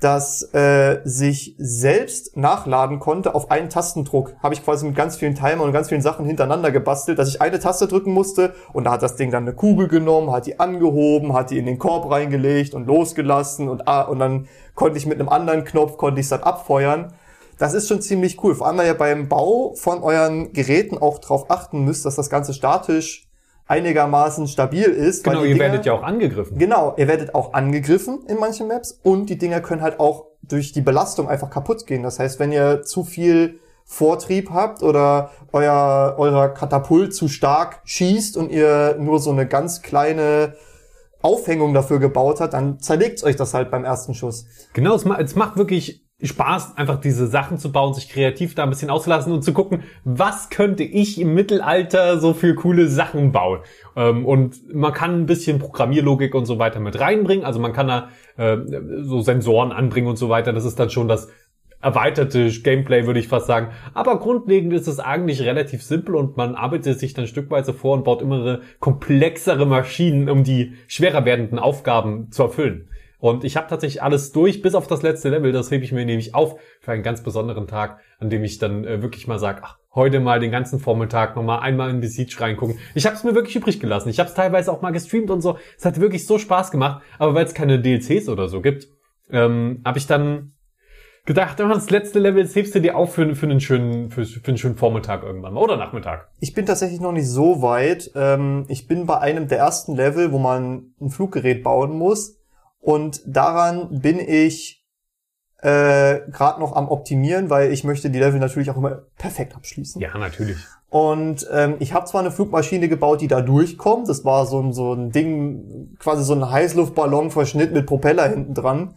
das äh, sich selbst nachladen konnte auf einen Tastendruck. Habe ich quasi mit ganz vielen Timern und ganz vielen Sachen hintereinander gebastelt, dass ich eine Taste drücken musste und da hat das Ding dann eine Kugel genommen, hat die angehoben, hat die in den Korb reingelegt und losgelassen und, ah, und dann konnte ich mit einem anderen Knopf, konnte ich dann abfeuern. Das ist schon ziemlich cool. Vor allem, weil ihr beim Bau von euren Geräten auch darauf achten müsst, dass das Ganze statisch einigermaßen stabil ist. Genau, ihr Dinger- werdet ja auch angegriffen. Genau, ihr werdet auch angegriffen in manchen Maps und die Dinger können halt auch durch die Belastung einfach kaputt gehen. Das heißt, wenn ihr zu viel Vortrieb habt oder euer, euer Katapult zu stark schießt und ihr nur so eine ganz kleine Aufhängung dafür gebaut habt, dann zerlegt euch das halt beim ersten Schuss. Genau, es, ma es macht wirklich Spaß, einfach diese Sachen zu bauen, sich kreativ da ein bisschen auszulassen und zu gucken, was könnte ich im Mittelalter so für coole Sachen bauen. Ähm, und man kann ein bisschen Programmierlogik und so weiter mit reinbringen. Also man kann da äh, so Sensoren anbringen und so weiter. Das ist dann schon das erweiterte Gameplay, würde ich fast sagen. Aber grundlegend ist es eigentlich relativ simpel und man arbeitet sich dann stückweise vor und baut immer komplexere Maschinen, um die schwerer werdenden Aufgaben zu erfüllen. Und ich habe tatsächlich alles durch, bis auf das letzte Level. Das hebe ich mir nämlich auf für einen ganz besonderen Tag, an dem ich dann äh, wirklich mal sage, ach, heute mal den ganzen Vormittag nochmal einmal in Besiege reingucken. Ich habe es mir wirklich übrig gelassen. Ich habe es teilweise auch mal gestreamt und so. Es hat wirklich so Spaß gemacht. Aber weil es keine DLCs oder so gibt, ähm, habe ich dann gedacht, oh, das letzte Level das hebst du dir auf für, für, einen schönen, für, für einen schönen Vormittag irgendwann mal oder Nachmittag. Ich bin tatsächlich noch nicht so weit. Ähm, ich bin bei einem der ersten Level, wo man ein Fluggerät bauen muss. Und daran bin ich äh, gerade noch am Optimieren, weil ich möchte die Level natürlich auch immer perfekt abschließen. Ja, natürlich. Und ähm, ich habe zwar eine Flugmaschine gebaut, die da durchkommt. Das war so ein, so ein Ding, quasi so ein Heißluftballon-Verschnitt mit Propeller hinten dran.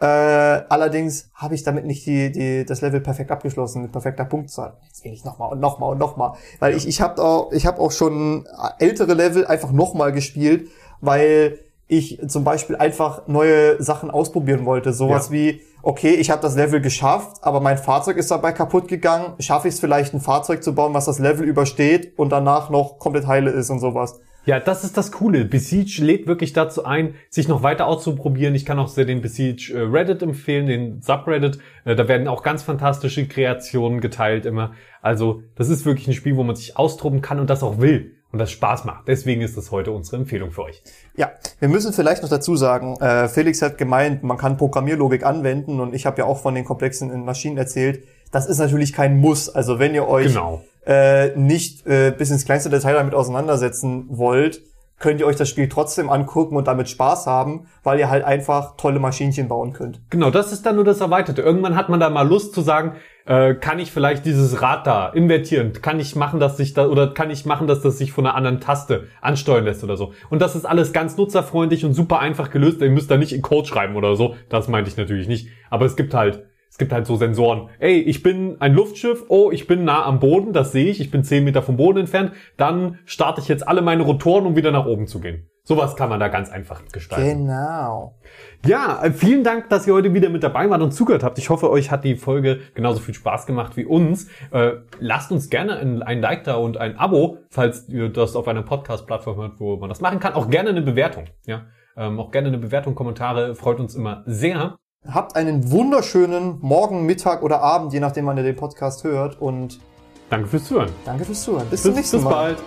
Äh, allerdings habe ich damit nicht die, die, das Level perfekt abgeschlossen mit perfekter Punktzahl. Jetzt will ich nochmal und nochmal und nochmal. Weil ich, ich habe auch, ich hab auch schon ältere Level einfach nochmal gespielt, weil ich zum Beispiel einfach neue Sachen ausprobieren wollte. Sowas Ja. wie, okay, ich habe das Level geschafft, aber mein Fahrzeug ist dabei kaputt gegangen. Schaffe ich es vielleicht, ein Fahrzeug zu bauen, was das Level übersteht und danach noch komplett heile ist und sowas. Ja, das ist das Coole. Besiege lädt wirklich dazu ein, sich noch weiter auszuprobieren. Ich kann auch sehr den Besiege äh, Reddit empfehlen, den Subreddit. Äh, Da werden auch ganz fantastische Kreationen geteilt immer. Also, das ist wirklich ein Spiel, wo man sich austoben kann und das auch will und das Spaß macht. Deswegen ist das heute unsere Empfehlung für euch. Ja, wir müssen vielleicht noch dazu sagen, äh, Felix hat gemeint, man kann Programmierlogik anwenden und ich habe ja auch von den komplexen Maschinen erzählt. Das ist natürlich kein Muss. Also wenn ihr euch Genau. äh, nicht äh, bis ins kleinste Detail damit auseinandersetzen wollt, könnt ihr euch das Spiel trotzdem angucken und damit Spaß haben, weil ihr halt einfach tolle Maschinchen bauen könnt. Genau, das ist dann nur das Erweiterte. Irgendwann hat man da mal Lust zu sagen, äh, kann ich vielleicht dieses Rad da invertieren? Kann ich machen, dass sich da, oder kann ich machen, dass das sich von einer anderen Taste ansteuern lässt oder so? Und das ist alles ganz nutzerfreundlich und super einfach gelöst. Ihr müsst da nicht in Code schreiben oder so. Das meinte ich natürlich nicht. Aber es gibt halt Es gibt halt so Sensoren. Ey, ich bin ein Luftschiff. Oh, ich bin nah am Boden. Das sehe ich. Ich bin 10 Meter vom Boden entfernt. Dann starte ich jetzt alle meine Rotoren, um wieder nach oben zu gehen. Sowas kann man da ganz einfach gestalten. Genau. Ja, äh, vielen Dank, dass ihr heute wieder mit dabei wart und zugehört habt. Ich hoffe, euch hat die Folge genauso viel Spaß gemacht wie uns. Äh, lasst uns gerne ein, ein Like da und ein Abo, falls ihr das auf einer Podcast-Plattform hört, wo man das machen kann. Auch gerne eine Bewertung. Ja, ähm, auch gerne eine Bewertung, Kommentare freut uns immer sehr. Habt einen wunderschönen Morgen, Mittag oder Abend, je nachdem, wann ihr den Podcast hört. Und Danke fürs Zuhören. danke fürs Zuhören. Bis, Bis, zum nächsten bis Mal. bald.